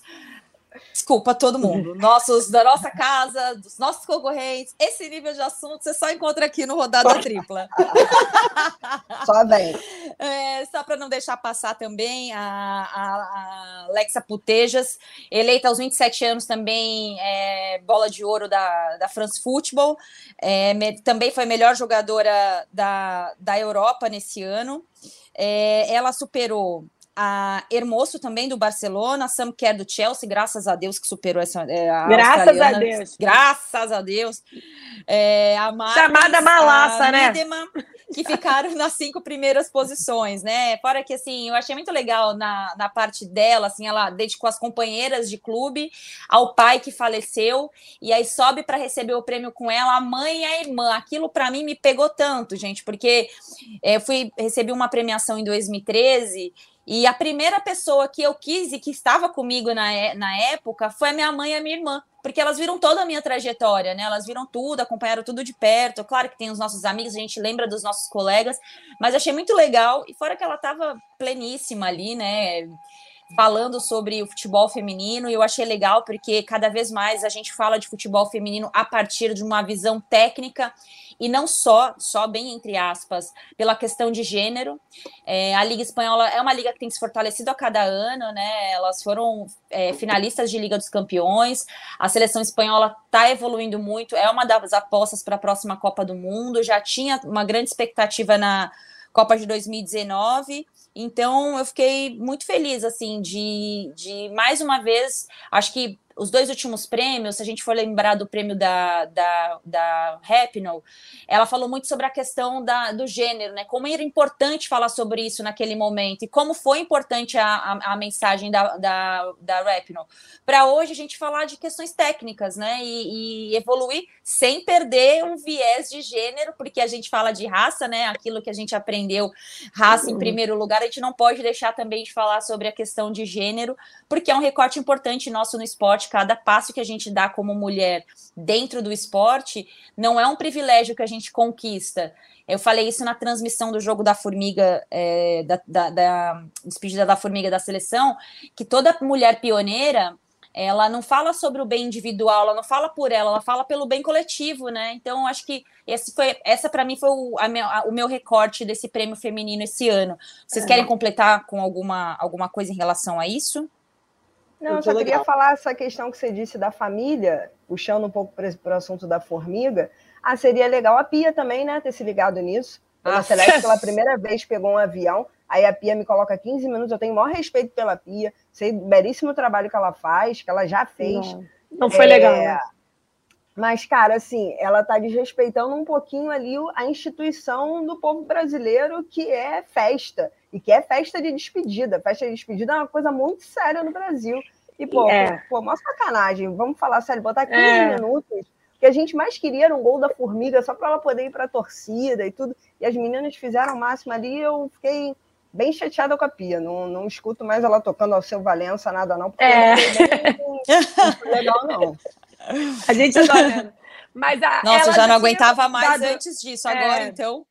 Desculpa todo mundo. Nossos, da nossa casa, dos nossos concorrentes. Esse nível de assunto você só encontra aqui no Rodada Tripla. Só bem. É, só para não deixar passar também, a, a, a Alexa Putejas, eleita aos 27 anos também é, bola de ouro da, da France Football. É, me, também foi melhor jogadora da, da Europa nesse ano. É, ela superou a Hermoso também do Barcelona, Sam Kerr do Chelsea, graças a Deus que superou essa. É, a graças a Deus. Graças a Deus. É, a Marques, Chamada malaça, né? que ficaram nas cinco primeiras posições, né? Fora que assim, eu achei muito legal na, na parte dela, assim, ela dedicou as companheiras de clube ao pai que faleceu, e aí sobe para receber o prêmio com ela, a mãe e a irmã. Aquilo para mim me pegou tanto, gente, porque é, eu fui recebi uma premiação em 2013 e a primeira pessoa que eu quis e que estava comigo na, é, na época foi a minha mãe e a minha irmã, porque elas viram toda a minha trajetória, né? Elas viram tudo, acompanharam tudo de perto. Claro que tem os nossos amigos, a gente lembra dos nossos colegas, mas achei muito legal. E fora que ela estava pleníssima ali, né? Falando sobre o futebol feminino, e eu achei legal porque cada vez mais a gente fala de futebol feminino a partir de uma visão técnica e não só, só bem entre aspas, pela questão de gênero. É, a Liga Espanhola é uma liga que tem se fortalecido a cada ano, né? Elas foram é, finalistas de Liga dos Campeões, a seleção espanhola está evoluindo muito, é uma das apostas para a próxima Copa do Mundo, já tinha uma grande expectativa na Copa de 2019. Então eu fiquei muito feliz assim de, de mais uma vez, acho que os dois últimos prêmios, se a gente for lembrar do prêmio da, da, da Rapinoe, ela falou muito sobre a questão da, do gênero, né? Como era importante falar sobre isso naquele momento e como foi importante a, a, a mensagem da, da, da Rapinoe. Para hoje a gente falar de questões técnicas, né? E, e, evoluir sem perder um viés de gênero, porque a gente fala de raça, né? Aquilo que a gente aprendeu, raça em uhum. primeiro lugar, a gente não pode deixar também de falar sobre a questão de gênero, porque é um recorte importante nosso no esporte cada passo que a gente dá como mulher dentro do esporte não é um privilégio que a gente conquista. Eu falei isso na transmissão do jogo da formiga, é, da, da, da despedida da formiga da seleção, que toda mulher pioneira ela não fala sobre o bem individual, ela não fala por ela, ela fala pelo bem coletivo, né? Então, acho que esse foi, essa para mim foi o, a o meu recorte desse prêmio feminino esse ano. Vocês é. querem completar com alguma, alguma coisa em relação a isso? Não, eu só legal. queria falar essa questão que você disse da família, puxando um pouco para o assunto da formiga. Ah, seria legal a Pia também, né, ter se ligado nisso. A ah. Celeste, pela primeira vez, pegou um avião, aí a Pia me coloca 15 minutos, eu tenho o maior respeito pela Pia, sei o belíssimo trabalho que ela faz, que ela já fez. Não, não foi é... legal. Mas, cara, assim, ela está desrespeitando um pouquinho ali a instituição do povo brasileiro, que é festa, e que é festa de despedida. Festa de despedida é uma coisa muito séria no Brasil. E, pô, é. pô, pô, uma sacanagem. Vamos falar sério, botar 15 é. minutos. O que a gente mais queria era um gol da Formiga, só para ela poder ir para a torcida e tudo. E as meninas fizeram o máximo ali. Eu fiquei bem chateada com a Pia. Não, não escuto mais ela tocando ao seu Valença, nada não, porque é. não, não legal, não. A gente adora. Mas a, Nossa, já não aguentava mais dado... antes disso. Agora, é. então.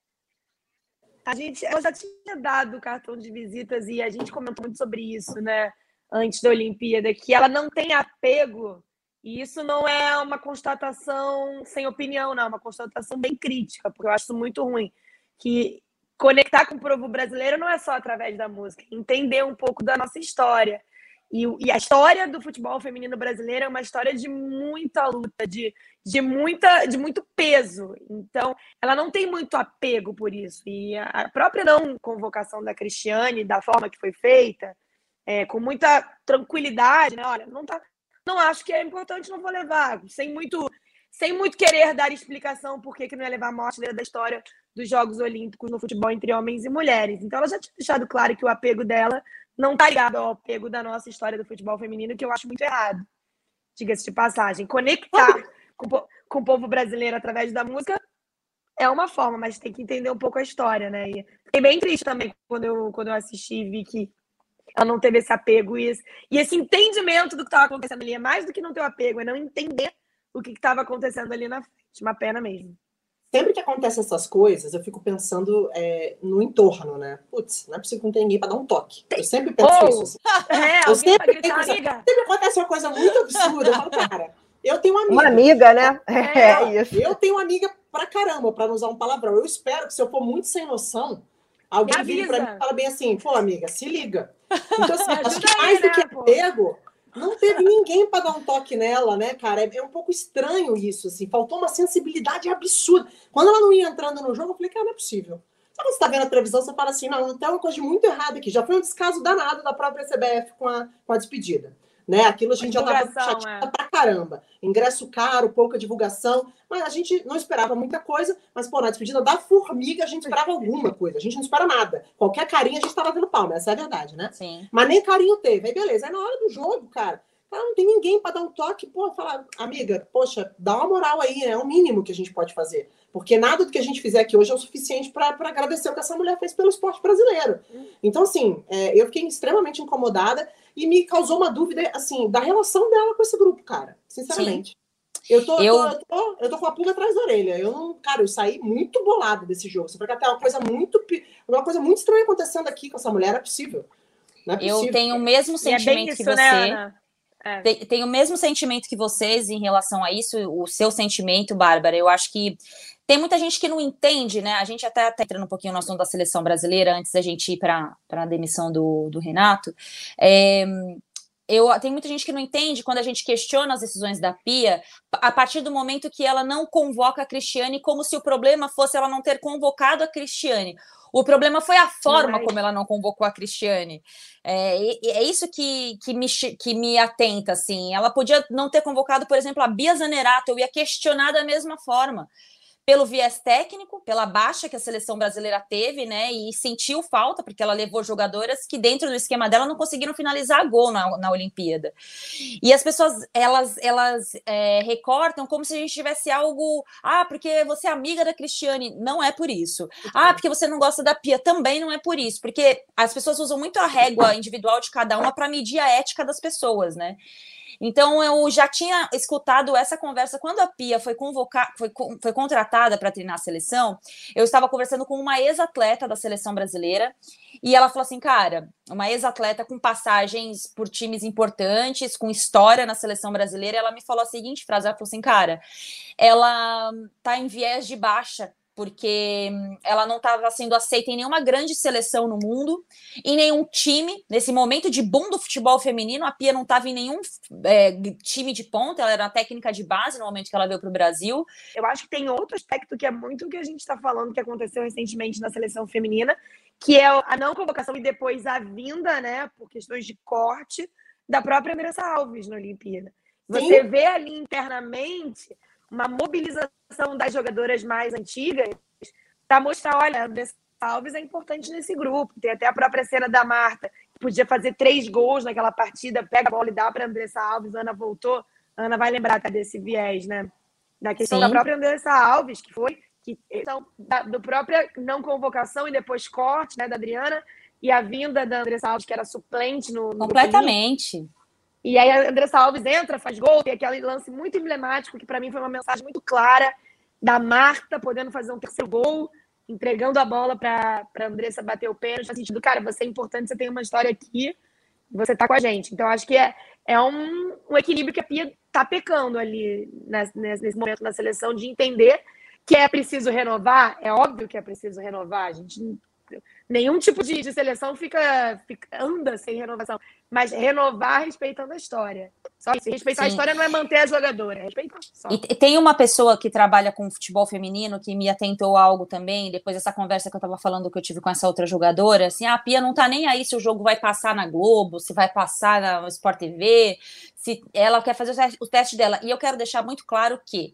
A gente, ela já tinha dado o cartão de visitas e a gente comentou muito sobre isso, né? Antes da Olimpíada, que ela não tem apego, e isso não é uma constatação sem opinião, não, é uma constatação bem crítica, porque eu acho muito ruim. Que conectar com o povo brasileiro não é só através da música, entender um pouco da nossa história. E, e, a história do futebol feminino brasileiro é uma história de muita luta, de, de, muita, de muito peso. Então, ela não tem muito apego por isso. E a própria não convocação da Cristiane, da forma que foi feita, é, com muita tranquilidade, né? Olha, não tá, não acho que é importante, não vou levar, sem muito, sem muito querer dar explicação por que, que não ia levar a morte da história dos Jogos Olímpicos no futebol entre homens e mulheres. Então ela já tinha deixado claro que o apego dela não tá ligado ao apego da nossa história do futebol feminino, que eu acho muito errado. Diga-se de passagem. Conectar com, com o povo brasileiro através da música é uma forma, mas tem que entender um pouco a história, né? E fiquei bem triste também quando eu, quando eu assisti e vi que ela não teve esse apego e esse, e esse entendimento do que estava acontecendo ali. É mais do que não ter o apego, é não entender o que estava acontecendo ali na frente. Uma pena mesmo. Sempre que acontecem essas coisas, eu fico pensando é, no entorno, né? Putz, não é possível que não tenha ninguém para dar um toque. Eu sempre penso oh, isso. Assim. É, eu sempre, gritar, penso, sempre acontece uma coisa muito absurda. Eu falo, cara, eu tenho uma amiga. Uma amiga, né? É, é isso. Eu tenho uma amiga pra caramba, para não usar um palavrão. Eu espero que se eu for muito sem noção, alguém vire para mim e fala bem assim, pô, amiga, se liga. Então, assim, acho que mais aí, do né, que apego, não teve ninguém para dar um toque nela, né, cara? É, é, um pouco estranho isso, assim. Faltou uma sensibilidade absurda. Quando ela não ia entrando no jogo, eu falei, cara, não é possível. Sabe quando você tá vendo a televisão, você fala assim, não, tem uma coisa muito errada aqui. Já foi um descaso danado da própria CBF com a, com a despedida. Né? Aquilo a gente já estava chateada é. pra caramba. Ingresso caro, pouca divulgação, mas a gente não esperava muita coisa, mas, pô, na despedida da formiga a gente esperava alguma coisa, a gente não espera nada. Qualquer carinho a gente estava vendo palma, essa é a verdade, né? Sim. Mas nem carinho teve. Aí, beleza. Aí na hora do jogo, cara, cara não tem ninguém para dar um toque, pô, falar, amiga, poxa, dá uma moral aí, né? É o mínimo que a gente pode fazer. Porque nada do que a gente fizer aqui hoje é o suficiente para agradecer o que essa mulher fez pelo esporte brasileiro. Hum. Então, assim, é, eu fiquei extremamente incomodada e me causou uma dúvida, assim, da relação dela com esse grupo, cara. Sinceramente. Eu tô, eu... Tô, eu, tô, eu tô com a pulga atrás da orelha. Eu não, cara, eu saí muito bolado desse jogo. Você vai até uma coisa muito, uma coisa muito estranha acontecendo aqui com essa mulher, não é possível. Não é possível. Eu tenho o mesmo sentimento é isso, que você. Né, é. Tem, tem, o mesmo sentimento que vocês em relação a isso, o seu sentimento, Bárbara. Eu acho que tem muita gente que não entende, né? A gente até está entrando um pouquinho no assunto da seleção brasileira antes da gente ir para a demissão do, do Renato. É, eu, tem muita gente que não entende quando a gente questiona as decisões da Pia a partir do momento que ela não convoca a Cristiane, como se o problema fosse ela não ter convocado a Cristiane. O problema foi a forma Mas... como ela não convocou a Cristiane. É, é isso que, que, me, que me atenta, assim. Ela podia não ter convocado, por exemplo, a Bia Zanerato, eu ia questionar da mesma forma pelo viés técnico, pela baixa que a seleção brasileira teve, né? E sentiu falta, porque ela levou jogadoras que dentro do esquema dela não conseguiram finalizar gol na, na Olimpíada. E as pessoas, elas, elas é, recortam como se a gente tivesse algo. Ah, porque você é amiga da Cristiane. Não é por isso. Ah, porque você não gosta da Pia. Também não é por isso. Porque as pessoas usam muito a régua individual de cada uma para medir a ética das pessoas, né? Então eu já tinha escutado essa conversa quando a Pia foi convocar, foi, foi contratada para treinar a seleção. Eu estava conversando com uma ex-atleta da seleção brasileira e ela falou assim, cara, uma ex-atleta com passagens por times importantes, com história na seleção brasileira. Ela me falou a seguinte frase, ela falou assim, cara, ela tá em viés de baixa porque hum, ela não estava sendo aceita em nenhuma grande seleção no mundo, em nenhum time. Nesse momento de boom do futebol feminino, a Pia não estava em nenhum é, time de ponta, ela era técnica de base no momento que ela veio para o Brasil. Eu acho que tem outro aspecto que é muito o que a gente está falando, que aconteceu recentemente na seleção feminina, que é a não convocação e depois a vinda, né, por questões de corte, da própria Andressa Alves na Olimpíada. Você Sim. vê ali internamente uma mobilização das jogadoras mais antigas para mostrar, olha, Andressa Alves é importante nesse grupo. Tem até a própria cena da Marta, que podia fazer três gols naquela partida, pega a bola e dá para Andressa Alves, Ana voltou. Ana vai lembrar tá, desse viés, né? Da questão Sim. da própria Andressa Alves, que foi que então, da, do própria não convocação e depois corte, né, da Adriana, e a vinda da Andressa Alves, que era suplente no. no Completamente. E aí a Andressa Alves entra, faz gol, tem aquele lance muito emblemático, que para mim foi uma mensagem muito clara da Marta podendo fazer um terceiro gol, entregando a bola para Andressa bater o pênalti, no sentido, cara, você é importante, você tem uma história aqui, você tá com a gente. Então, acho que é, é um, um equilíbrio que a Pia tá pecando ali nesse, nesse momento na seleção, de entender que é preciso renovar, é óbvio que é preciso renovar, a gente nenhum tipo de, de seleção fica, fica, anda sem renovação, mas renovar respeitando a história. Só isso. Respeitar Sim. a história não é manter a jogadora, é respeitar. Só. E tem uma pessoa que trabalha com futebol feminino que me atentou a algo também, depois dessa conversa que eu estava falando que eu tive com essa outra jogadora, assim, ah, a Pia não tá nem aí se o jogo vai passar na Globo, se vai passar na Sport TV, se ela quer fazer o teste, o teste dela. E eu quero deixar muito claro que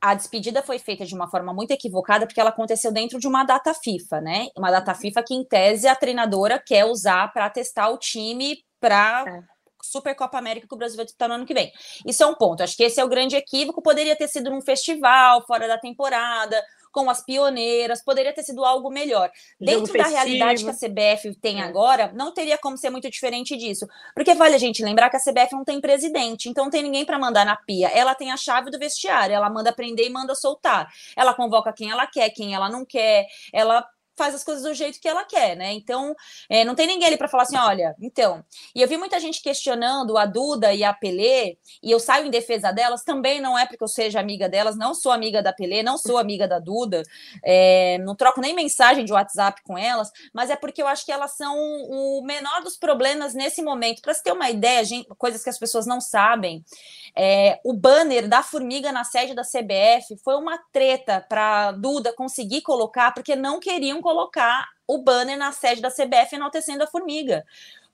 a despedida foi feita de uma forma muito equivocada, porque ela aconteceu dentro de uma data FIFA, né? Uma data FIFA que, em tese, a treinadora quer usar para testar o time para. É Super Copa América que o Brasil vai disputar no ano que vem. Isso é um ponto. Acho que esse é o grande equívoco. Poderia ter sido num festival, fora da temporada, com as pioneiras, poderia ter sido algo melhor. Jogo Dentro da realidade que a CBF tem é. agora, não teria como ser muito diferente disso. Porque vale a gente lembrar que a CBF não tem presidente, então não tem ninguém para mandar na pia. Ela tem a chave do vestiário, ela manda prender e manda soltar. Ela convoca quem ela quer, quem ela não quer, ela faz as coisas do jeito que ela quer, né? Então, é, não tem ninguém ali para falar assim, olha, então. E eu vi muita gente questionando a Duda e a Pelé, e eu saio em defesa delas, também não é porque eu seja amiga delas, não sou amiga da Pelé, não sou amiga da Duda, é, não troco nem mensagem de WhatsApp com elas, mas é porque eu acho que elas são o menor dos problemas nesse momento. Para você ter uma ideia, gente, coisas que as pessoas não sabem, é, o banner da formiga na sede da CBF foi uma treta para Duda conseguir colocar, porque não queriam colocar o banner na sede da CBF enaltecendo a formiga.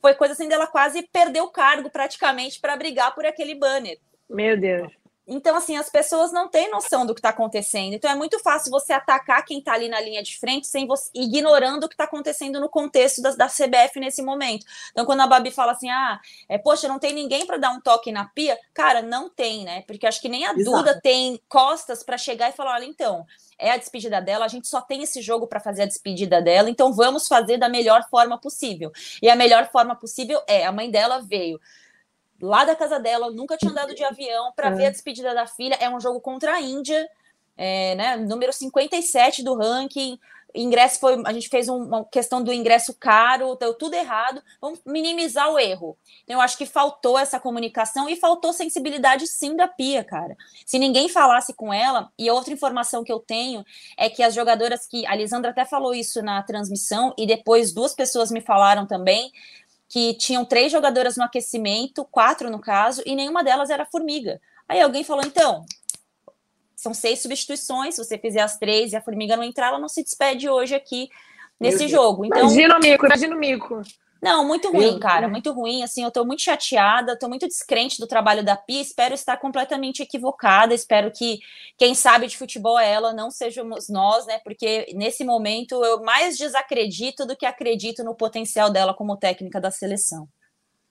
Foi coisa assim dela quase perder o cargo praticamente para brigar por aquele banner. Meu Deus. Então, assim, as pessoas não têm noção do que está acontecendo. Então, é muito fácil você atacar quem está ali na linha de frente sem você, ignorando o que está acontecendo no contexto da, da, CBF nesse momento. Então, quando a Babi fala assim, ah, é, poxa, não tem ninguém para dar um toque na pia, cara, não tem, né? Porque acho que nem a Exato. Duda tem costas para chegar e falar: olha, então, é a despedida dela, a gente só tem esse jogo para fazer a despedida dela, então vamos fazer da melhor forma possível. E a melhor forma possível é: a mãe dela veio lá da casa dela, nunca tinha andado de avião para é. ver a despedida da filha. É um jogo contra a Índia, é, né, número 57 do ranking. Ingresso foi. A gente fez um, uma questão do ingresso caro, deu tudo errado. Vamos minimizar o erro. Então, eu acho que faltou essa comunicação e faltou sensibilidade sim da Pia, cara. Se ninguém falasse com ela, e outra informação que eu tenho é que as jogadoras que. A Lisandra até falou isso na transmissão, e depois duas pessoas me falaram também que tinham três jogadoras no aquecimento, quatro no caso, e nenhuma delas era formiga. Aí alguém falou: então, são seis substituições, se você fizer as três e a formiga não entrar, ela não se despede hoje aqui nesse jogo. Então, imagina o mico, imagina o mico. Não, muito ruim, cara, muito ruim. Assim, eu tô muito chateada, tô muito descrente do trabalho da Pia. Espero estar completamente equivocada. Espero que quem sabe de futebol é ela, não sejamos nós, né? Porque nesse momento eu mais desacredito do que acredito no potencial dela como técnica da seleção.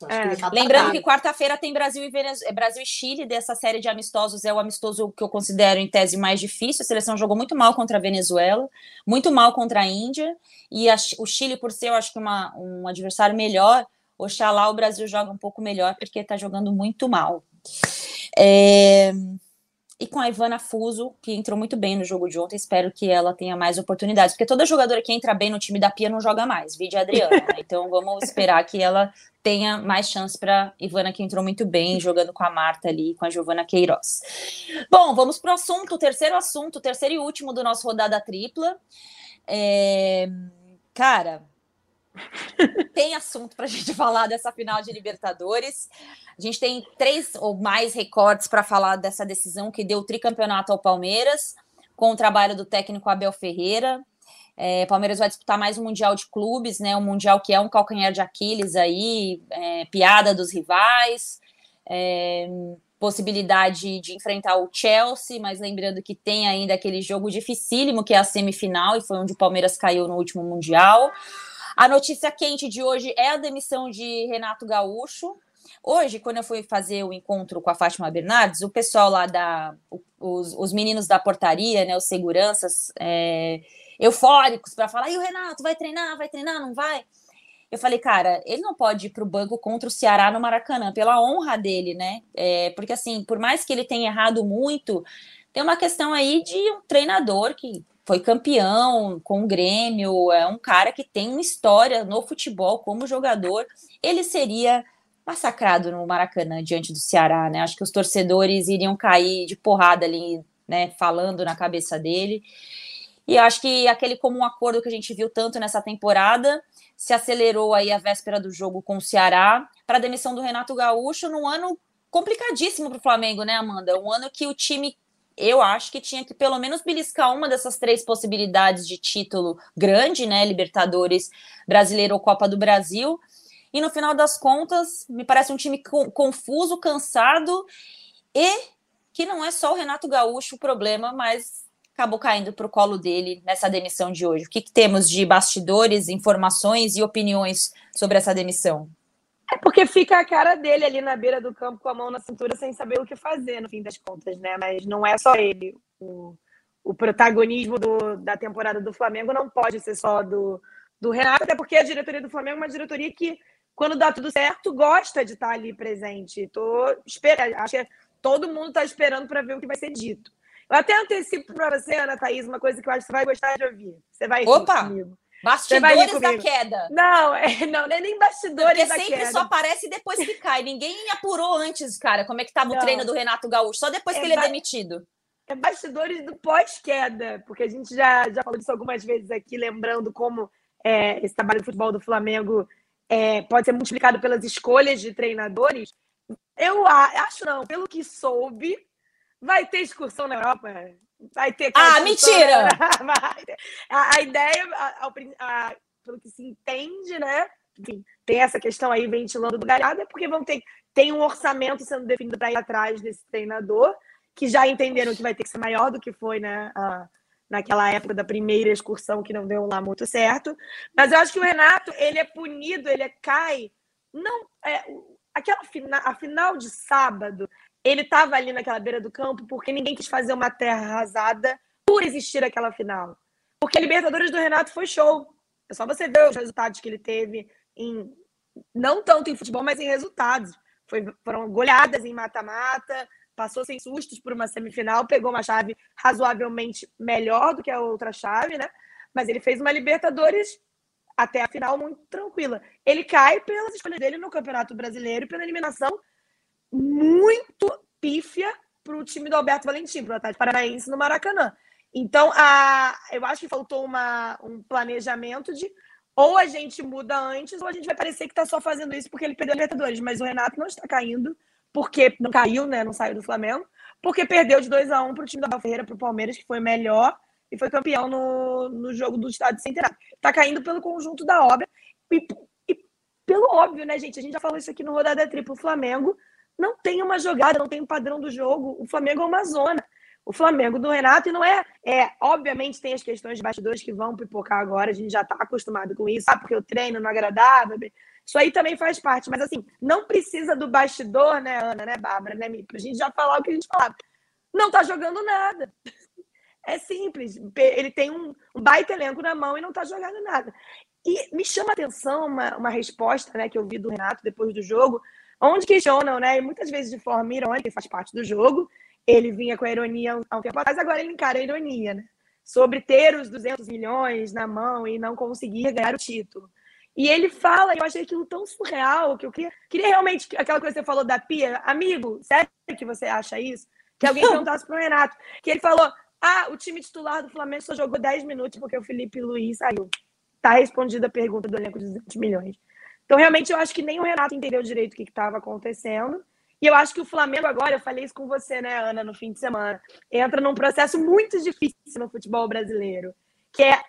É. Tá Lembrando que quarta-feira tem Brasil e Venezuela, Brasil e Chile dessa série de amistosos é o amistoso que eu considero em tese mais difícil. A seleção jogou muito mal contra a Venezuela, muito mal contra a Índia e a, o Chile por ser, eu acho que uma, um adversário melhor. Oxalá o Brasil joga um pouco melhor porque está jogando muito mal. É e com a Ivana Fuso, que entrou muito bem no jogo de ontem. Espero que ela tenha mais oportunidades, porque toda jogadora que entra bem no time da Pia não joga mais, vide a Adriana. Né? Então vamos esperar que ela tenha mais chance para Ivana, que entrou muito bem, jogando com a Marta ali, com a Giovana Queiroz. Bom, vamos para o assunto, o terceiro assunto, o terceiro e último do nosso rodada tripla. É... Cara, tem assunto para a gente falar dessa final de Libertadores. A gente tem três ou mais recortes para falar dessa decisão que deu o tricampeonato ao Palmeiras, com o trabalho do técnico Abel Ferreira. É, Palmeiras vai disputar mais um Mundial de Clubes, né? Um Mundial que é um calcanhar de Aquiles aí, é, piada dos rivais, é, possibilidade de enfrentar o Chelsea, mas lembrando que tem ainda aquele jogo dificílimo que é a semifinal, e foi onde o Palmeiras caiu no último Mundial. A notícia quente de hoje é a demissão de Renato Gaúcho. Hoje, quando eu fui fazer o encontro com a Fátima Bernardes, o pessoal lá da. Os, os meninos da portaria, né, os seguranças, é, eufóricos para falar: e o Renato vai treinar, vai treinar, não vai? Eu falei, cara, ele não pode ir para o banco contra o Ceará no Maracanã, pela honra dele, né? É, porque, assim, por mais que ele tenha errado muito, tem uma questão aí de um treinador que foi campeão com o Grêmio, é um cara que tem uma história no futebol como jogador. Ele seria massacrado no Maracanã diante do Ceará, né? Acho que os torcedores iriam cair de porrada ali, né? Falando na cabeça dele. E acho que aquele comum acordo que a gente viu tanto nessa temporada se acelerou aí a véspera do jogo com o Ceará para a demissão do Renato Gaúcho num ano complicadíssimo para o Flamengo, né, Amanda? Um ano que o time eu acho que tinha que pelo menos beliscar uma dessas três possibilidades de título grande, né? Libertadores, Brasileiro ou Copa do Brasil. E no final das contas, me parece um time confuso, cansado e que não é só o Renato Gaúcho o problema, mas acabou caindo para o colo dele nessa demissão de hoje. O que, que temos de bastidores, informações e opiniões sobre essa demissão? É porque fica a cara dele ali na beira do campo com a mão na cintura sem saber o que fazer, no fim das contas, né? Mas não é só ele. O, o protagonismo do, da temporada do Flamengo não pode ser só do, do Renato, até porque a diretoria do Flamengo é uma diretoria que, quando dá tudo certo, gosta de estar ali presente. Tô esperando, acho que todo mundo está esperando para ver o que vai ser dito. Eu até antecipo para você, Ana Thaís, uma coisa que eu acho que você vai gostar de ouvir. Você vai Opa! comigo. Bastidores da queda. Não, é, não, é nem bastidores Porque da sempre queda. só aparece depois que cai. Ninguém apurou antes, cara, como é que estava o treino do Renato Gaúcho, só depois é que ele é demitido. É bastidores do pós-queda, porque a gente já, já falou disso algumas vezes aqui, lembrando como é, esse trabalho de futebol do Flamengo é, pode ser multiplicado pelas escolhas de treinadores. Eu acho não, pelo que soube, vai ter excursão na Europa. Vai ter. Ah, mentira! a, a, ideia, a, a, pelo que se entende, né? Enfim, tem essa questão aí ventilando do galhado, é porque vão ter. Tem um orçamento sendo definido para ir atrás desse treinador, que já entenderam que vai ter que ser maior do que foi, né? naquela época da primeira excursão que não deu lá muito certo. Mas eu acho que o Renato, ele é punido, ele é, cai. Não, é, aquela fina, a final de sábado, ele estava ali naquela beira do campo porque ninguém quis fazer uma terra arrasada por existir aquela final. Porque a Libertadores do Renato foi show. É só você ver os resultados que ele teve em não tanto em futebol, mas em resultados. Foi, foram goleadas em mata-mata, passou sem sustos por uma semifinal, pegou uma chave razoavelmente melhor do que a outra chave, né? Mas ele fez uma Libertadores até a final muito tranquila. Ele cai pelas escolhas dele no Campeonato Brasileiro e pela eliminação muito pífia para o time do Alberto Valentim, para o Atlético Paranaense no Maracanã. Então, a, eu acho que faltou uma, um planejamento de ou a gente muda antes, ou a gente vai parecer que está só fazendo isso porque ele perdeu a Libertadores. Mas o Renato não está caindo porque não caiu, né? Não saiu do Flamengo, porque perdeu de 2 a 1 um para o time da Ferreira, para o Palmeiras, que foi melhor e foi campeão no, no jogo do Estado Centenário. Está caindo pelo conjunto da obra e, e, pelo óbvio, né, gente? A gente já falou isso aqui no Rodada Triplo. Flamengo não tem uma jogada, não tem um padrão do jogo. O Flamengo é uma zona. O Flamengo do Renato, e não é, é. Obviamente, tem as questões de bastidores que vão pipocar agora, a gente já está acostumado com isso, ah, porque o treino não é agradável. Isso aí também faz parte, mas assim, não precisa do bastidor, né, Ana, né, Bárbara, né, Mi? Pra gente já falar o que a gente falava. Não tá jogando nada. É simples. Ele tem um, um baita elenco na mão e não tá jogando nada. E me chama a atenção uma, uma resposta né, que eu vi do Renato depois do jogo, onde questionam, né? E muitas vezes de forma irônica, faz parte do jogo. Ele vinha com a ironia há um tempo atrás, agora ele encara a ironia, né? Sobre ter os 200 milhões na mão e não conseguir ganhar o título. E ele fala, e eu achei aquilo tão surreal que eu queria, queria realmente, aquela coisa que você falou da pia, amigo, sério que você acha isso? Que alguém perguntasse pro Renato, que ele falou, ah, o time titular do Flamengo só jogou 10 minutos porque o Felipe Luiz saiu. Tá respondida a pergunta do elenco de 200 milhões. Então, realmente, eu acho que nem o Renato entendeu direito o que estava acontecendo. E eu acho que o Flamengo agora, eu falei isso com você, né, Ana, no fim de semana, entra num processo muito difícil no futebol brasileiro, que é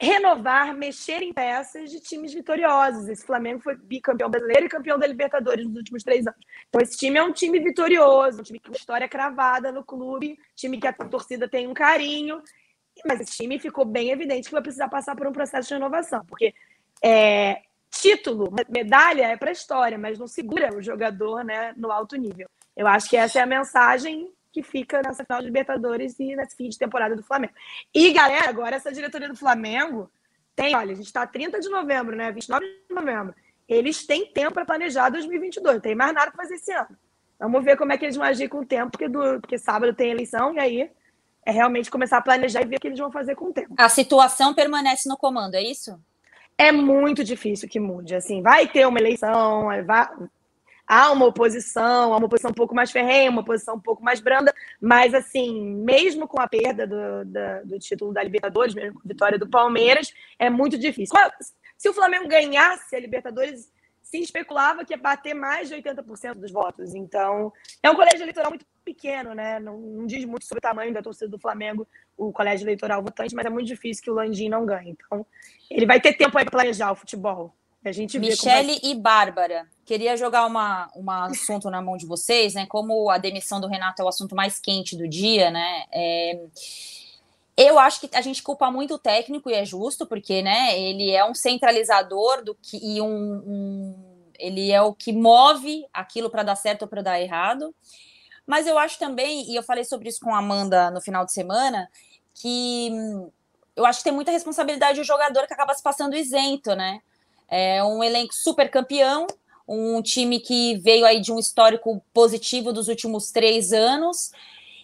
renovar, mexer em peças de times vitoriosos. Esse Flamengo foi bicampeão brasileiro e campeão da Libertadores nos últimos três anos. Então, esse time é um time vitorioso, um time com história cravada no clube, time que a torcida tem um carinho. Mas esse time ficou bem evidente que vai precisar passar por um processo de renovação, porque é, título, medalha é para a história, mas não segura o jogador né, no alto nível. Eu acho que essa é a mensagem que fica nessa final de Libertadores e nesse fim de temporada do Flamengo. E, galera, agora essa diretoria do Flamengo tem, olha, a gente está 30 de novembro, né? 29 de novembro. Eles têm tempo para planejar 2022, não tem mais nada para fazer esse ano. Vamos ver como é que eles vão agir com o tempo, porque, do, porque sábado tem eleição, e aí é realmente começar a planejar e ver o que eles vão fazer com o tempo. A situação permanece no comando, é isso? É muito difícil que mude. Assim, vai ter uma eleição, vai, há uma oposição, há uma oposição um pouco mais ferrenha, uma oposição um pouco mais branda, mas assim, mesmo com a perda do, do, do título da Libertadores, mesmo com a vitória do Palmeiras, é muito difícil. Se o Flamengo ganhasse a Libertadores, se especulava que ia bater mais de 80% dos votos. Então, é um colégio eleitoral muito pequeno, né? Não, não, diz muito sobre o tamanho da torcida do Flamengo, o colégio eleitoral votante, mas é muito difícil que o Landim não ganhe. Então, ele vai ter tempo aí para planejar o futebol. A gente Michele e Bárbara, queria jogar uma, um assunto na mão de vocês, né? Como a demissão do Renato é o assunto mais quente do dia, né? É... Eu acho que a gente culpa muito o técnico e é justo, porque né, ele é um centralizador do que, e um, um Ele é o que move aquilo para dar certo ou para dar errado. Mas eu acho também, e eu falei sobre isso com a Amanda no final de semana, que hum, eu acho que tem muita responsabilidade do jogador que acaba se passando isento, né? É um elenco super campeão, um time que veio aí de um histórico positivo dos últimos três anos.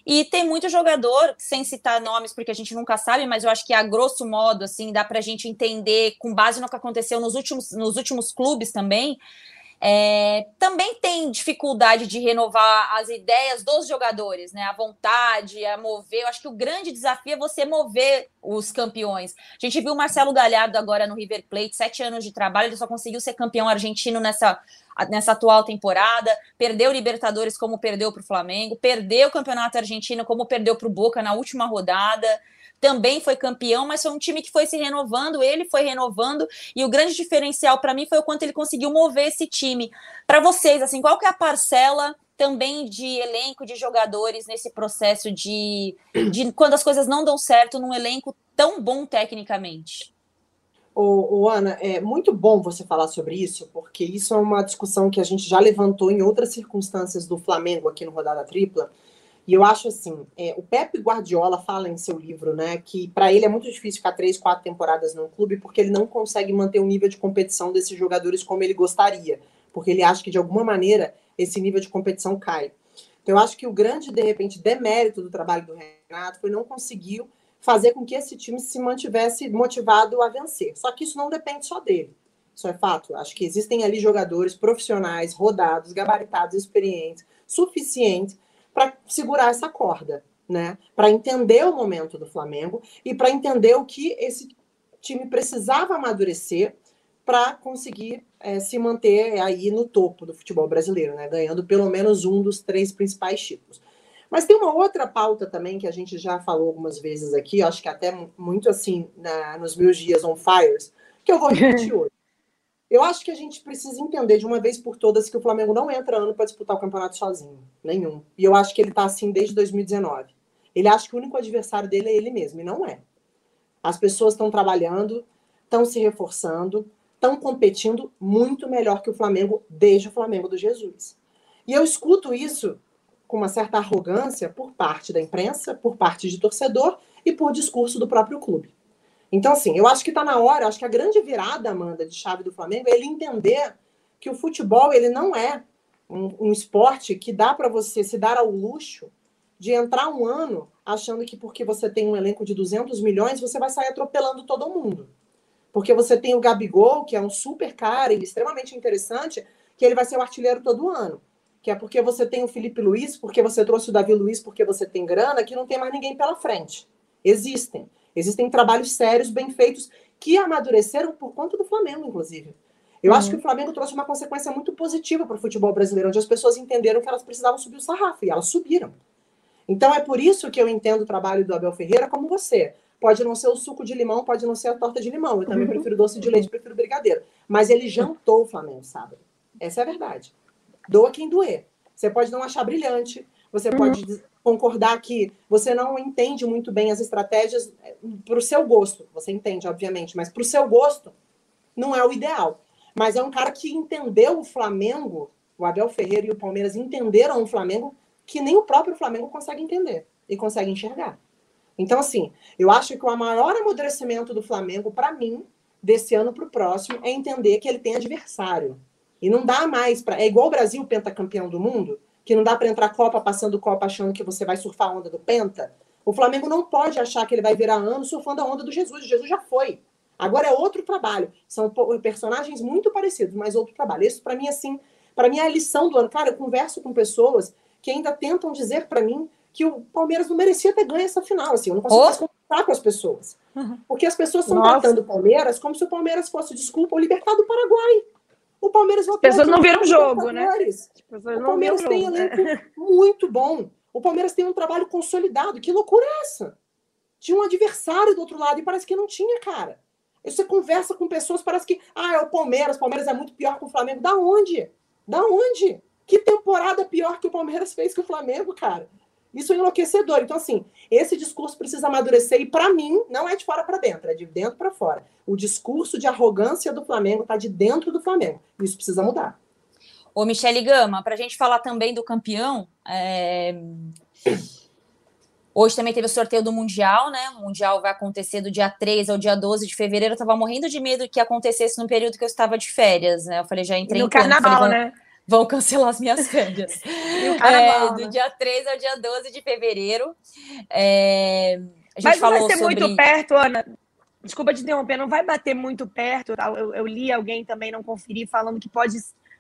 E tem muito jogador, sem citar nomes, porque a gente nunca sabe, mas eu acho que a grosso modo, assim, dá para a gente entender, com base no que aconteceu nos últimos, nos últimos clubes também, é, também tem dificuldade de renovar as ideias dos jogadores, né? A vontade, a mover. Eu acho que o grande desafio é você mover os campeões. A gente viu o Marcelo Galhardo agora no River Plate, sete anos de trabalho, ele só conseguiu ser campeão argentino nessa, nessa atual temporada. Perdeu Libertadores como perdeu para o Flamengo, perdeu o Campeonato Argentino como perdeu para o Boca na última rodada também foi campeão, mas foi um time que foi se renovando, ele foi renovando, e o grande diferencial para mim foi o quanto ele conseguiu mover esse time. Para vocês, assim, qual que é a parcela também de elenco de jogadores nesse processo de, de quando as coisas não dão certo num elenco tão bom tecnicamente? Ô, ô, Ana, é muito bom você falar sobre isso, porque isso é uma discussão que a gente já levantou em outras circunstâncias do Flamengo aqui no Rodada Tripla, e eu acho assim, é, o Pepe Guardiola fala em seu livro, né, que para ele é muito difícil ficar três, quatro temporadas num clube porque ele não consegue manter o nível de competição desses jogadores como ele gostaria, porque ele acha que de alguma maneira esse nível de competição cai. Então eu acho que o grande, de repente, demérito do trabalho do Renato foi não conseguir fazer com que esse time se mantivesse motivado a vencer. Só que isso não depende só dele. Isso é fato. Acho que existem ali jogadores profissionais, rodados, gabaritados, experientes, suficientes para segurar essa corda, né? Para entender o momento do Flamengo e para entender o que esse time precisava amadurecer para conseguir é, se manter aí no topo do futebol brasileiro, né? Ganhando pelo menos um dos três principais títulos. Mas tem uma outra pauta também que a gente já falou algumas vezes aqui, acho que até muito assim na, nos meus dias on fires, que eu vou repetir hoje. Eu acho que a gente precisa entender de uma vez por todas que o Flamengo não entra ano para disputar o campeonato sozinho. Nenhum. E eu acho que ele está assim desde 2019. Ele acha que o único adversário dele é ele mesmo, e não é. As pessoas estão trabalhando, estão se reforçando, estão competindo muito melhor que o Flamengo desde o Flamengo do Jesus. E eu escuto isso com uma certa arrogância por parte da imprensa, por parte de torcedor e por discurso do próprio clube. Então, assim, eu acho que está na hora, acho que a grande virada, Amanda, de chave do Flamengo é ele entender que o futebol ele não é um, um esporte que dá para você se dar ao luxo de entrar um ano achando que porque você tem um elenco de 200 milhões, você vai sair atropelando todo mundo. Porque você tem o Gabigol, que é um super cara e extremamente interessante, que ele vai ser o artilheiro todo ano. Que é porque você tem o Felipe Luiz, porque você trouxe o Davi Luiz, porque você tem grana, que não tem mais ninguém pela frente. Existem. Existem trabalhos sérios, bem feitos, que amadureceram por conta do Flamengo, inclusive. Eu uhum. acho que o Flamengo trouxe uma consequência muito positiva para o futebol brasileiro, onde as pessoas entenderam que elas precisavam subir o sarrafo, e elas subiram. Então é por isso que eu entendo o trabalho do Abel Ferreira como você. Pode não ser o suco de limão, pode não ser a torta de limão. Eu também uhum. prefiro doce de leite, prefiro brigadeiro. Mas ele jantou o Flamengo sábado. Essa é a verdade. Doa quem doer. Você pode não achar brilhante, você uhum. pode concordar que você não entende muito bem as estratégias eh, para o seu gosto. Você entende, obviamente, mas para o seu gosto não é o ideal. Mas é um cara que entendeu o Flamengo, o Abel Ferreira e o Palmeiras entenderam o Flamengo que nem o próprio Flamengo consegue entender e consegue enxergar. Então, assim, eu acho que o maior amadurecimento do Flamengo, para mim, desse ano para o próximo, é entender que ele tem adversário. E não dá mais para. É igual o Brasil pentacampeão do mundo que não dá para entrar Copa passando Copa achando que você vai surfar a onda do Penta. O Flamengo não pode achar que ele vai virar ano surfando a onda do Jesus. Jesus já foi. Agora é outro trabalho. São personagens muito parecidos, mas outro trabalho. Isso para mim assim, para mim é a lição do ano. Cara, eu converso com pessoas que ainda tentam dizer para mim que o Palmeiras não merecia ter ganho essa final. Assim, eu não consigo oh. conversar com as pessoas. Uhum. Porque as pessoas estão tratando o Palmeiras como se o Palmeiras fosse, desculpa, o libertado do Paraguai. O Palmeiras. As pessoas não viram o jogo, né? O Palmeiras tem jogo, elenco né? muito bom. O Palmeiras tem um trabalho consolidado. Que loucura é essa? Tinha um adversário do outro lado e parece que não tinha, cara. Você conversa com pessoas, parece que, ah, é o Palmeiras, o Palmeiras é muito pior que o Flamengo. Da onde? Da onde? Que temporada pior que o Palmeiras fez que o Flamengo, cara? Isso é enlouquecedor. Então, assim, esse discurso precisa amadurecer e, para mim, não é de fora para dentro, é de dentro para fora. O discurso de arrogância do Flamengo está de dentro do Flamengo. Isso precisa mudar. Ô, Michele Gama, para a gente falar também do campeão, é... hoje também teve o sorteio do Mundial, né? O Mundial vai acontecer do dia 3 ao dia 12 de fevereiro. Eu tava morrendo de medo que acontecesse no período que eu estava de férias, né? Eu falei, já entrei no em carnaval, falei, né? Vão cancelar as minhas férias. é, do né? dia 3 ao dia 12 de fevereiro. É... Mas não vai ser sobre... muito perto, Ana. Desculpa te interromper, não vai bater muito perto. Eu, eu li alguém também, não conferi, falando que pode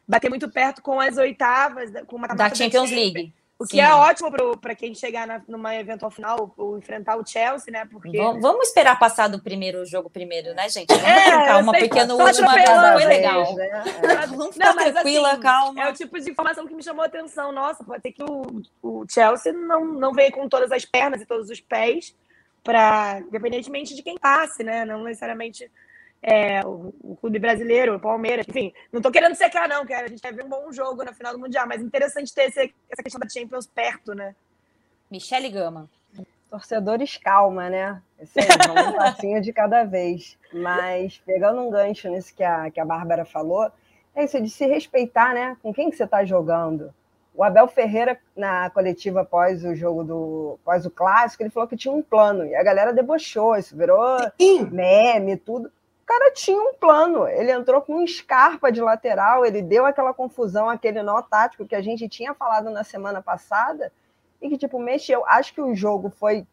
bater muito perto com as oitavas, com uma da Champions League. O que Sim. é ótimo para quem chegar na, numa eventual final, ou enfrentar o Chelsea, né? Porque... Vamos esperar passar do primeiro jogo primeiro, né, gente? Vamos é, calma, porque no último vez foi legal. Né? Vamos ficar não, tranquila, assim, calma. É o tipo de informação que me chamou a atenção. Nossa, pode ser que o, o Chelsea não, não veio com todas as pernas e todos os pés, para independentemente de quem passe, né? Não necessariamente é, o, o, clube brasileiro, o Palmeiras, enfim, não tô querendo secar, não, cara. A gente quer ver um bom jogo na final do Mundial, mas interessante ter esse, essa questão da Champions perto, né? Michele Gama. Torcedores, calma, né? Esse aí, um passinho de cada vez. Mas pegando um gancho nisso que a, que a Bárbara falou, é isso de se respeitar, né? Com quem que você está jogando. O Abel Ferreira, na coletiva após o jogo do. após o clássico, ele falou que tinha um plano. E a galera debochou, isso virou Sim. meme, tudo cara tinha um plano. Ele entrou com um Scarpa de lateral, ele deu aquela confusão, aquele nó tático que a gente tinha falado na semana passada, e que, tipo, mexeu. Acho que o jogo foi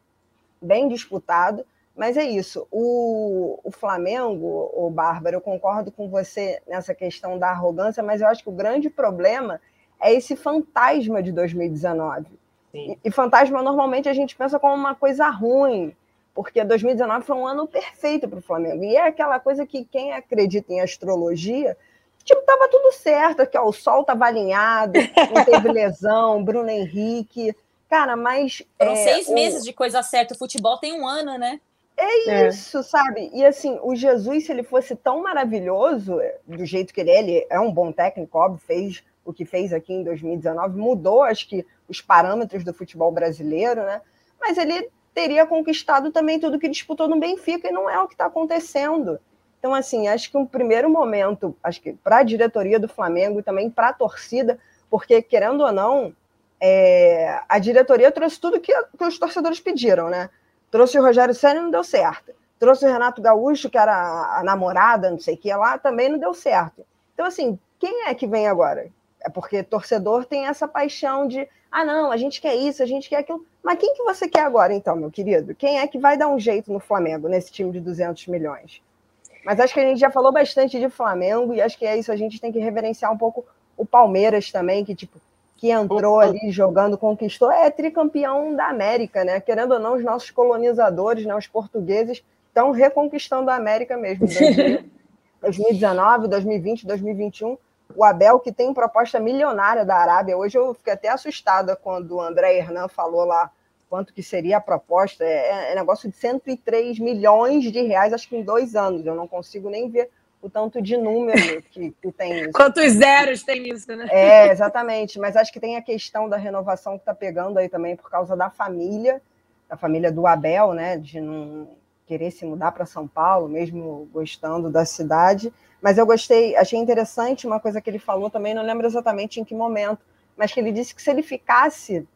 bem disputado, mas é isso. O, o Flamengo, o Bárbara, eu concordo com você nessa questão da arrogância, mas eu acho que o grande problema é esse fantasma de 2019. E, e fantasma normalmente a gente pensa como uma coisa ruim porque 2019 foi um ano perfeito para o Flamengo. E é aquela coisa que quem acredita em astrologia, tipo, tava tudo certo, aqui, ó, o sol estava alinhado, não teve lesão, Bruno Henrique. Cara, mas. Foram é, seis o... meses de coisa certa. O futebol tem um ano, né? É, é isso, é. sabe? E assim, o Jesus, se ele fosse tão maravilhoso, do jeito que ele é, ele é um bom técnico, óbvio, fez o que fez aqui em 2019, mudou, acho que, os parâmetros do futebol brasileiro, né? Mas ele teria conquistado também tudo que disputou no Benfica, e não é o que está acontecendo. Então, assim, acho que um primeiro momento, acho que para a diretoria do Flamengo e também para a torcida, porque, querendo ou não, é, a diretoria trouxe tudo que, que, os torcedores pediram, né? Trouxe o Rogério Senna não deu certo. Trouxe o Renato Gaúcho, que era a, a namorada, não sei o que lá, também não deu certo. Então, assim, quem é que vem agora? É porque torcedor tem essa paixão de ah, não, a gente quer isso, a gente quer aquilo. Mas quem que você quer agora, então, meu querido? Quem é que vai dar um jeito no Flamengo, nesse time de 200 milhões? Mas acho que a gente já falou bastante de Flamengo e acho que é isso, a gente tem que reverenciar um pouco o Palmeiras também, que tipo, que entrou ali jogando, conquistou, é tricampeão da América, né? Querendo ou não, os nossos colonizadores, né, os portugueses, estão reconquistando a América mesmo. 2019, 2020, 2021 o Abel, que tem proposta milionária da Arábia. Hoje eu fiquei até assustada quando o André Hernan falou lá quanto que seria a proposta. É, é negócio de 103 milhões de reais, acho que em dois anos. Eu não consigo nem ver o tanto de número que, que tem isso. Quantos zeros tem isso, né? É, exatamente. Mas acho que tem a questão da renovação que está pegando aí também por causa da família, da família do Abel, né? De não querer se mudar para São Paulo, mesmo gostando da cidade. Mas eu gostei, achei interessante uma coisa que ele falou também, não lembro exatamente em que momento, mas que ele disse que se ele ficasse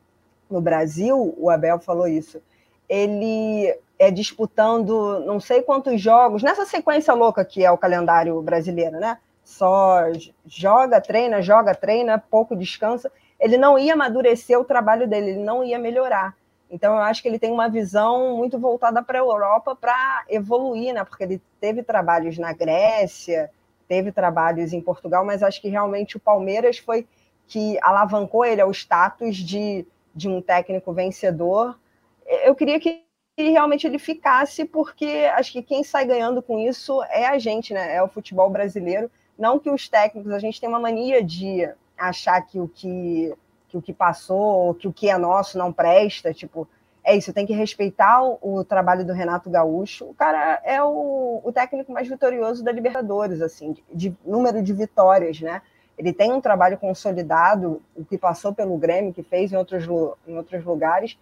no Brasil, o Abel falou isso, ele é disputando não sei quantos jogos, nessa sequência louca que é o calendário brasileiro, né? Só joga, treina, joga, treina, pouco descansa. Ele não ia amadurecer o trabalho dele, ele não ia melhorar. Então, eu acho que ele tem uma visão muito voltada para a Europa para evoluir, né? Porque ele teve trabalhos na Grécia, teve trabalhos em Portugal, mas acho que realmente o Palmeiras foi que alavancou ele ao status de, de um técnico vencedor. Eu queria que realmente ele ficasse, porque acho que quem sai ganhando com isso é a gente, né? É o futebol brasileiro. Não que os técnicos, a gente tem uma mania de achar que o que, que o que passou, que o que é nosso não presta, tipo, é isso, tem que respeitar o, o, trabalho do Renato Gaúcho. O cara é o, o técnico mais vitorioso da Libertadores, assim, de, de, número de vitórias, né? Ele tem um trabalho consolidado, o que passou pelo Grêmio, que fez em outros, em outros lugares.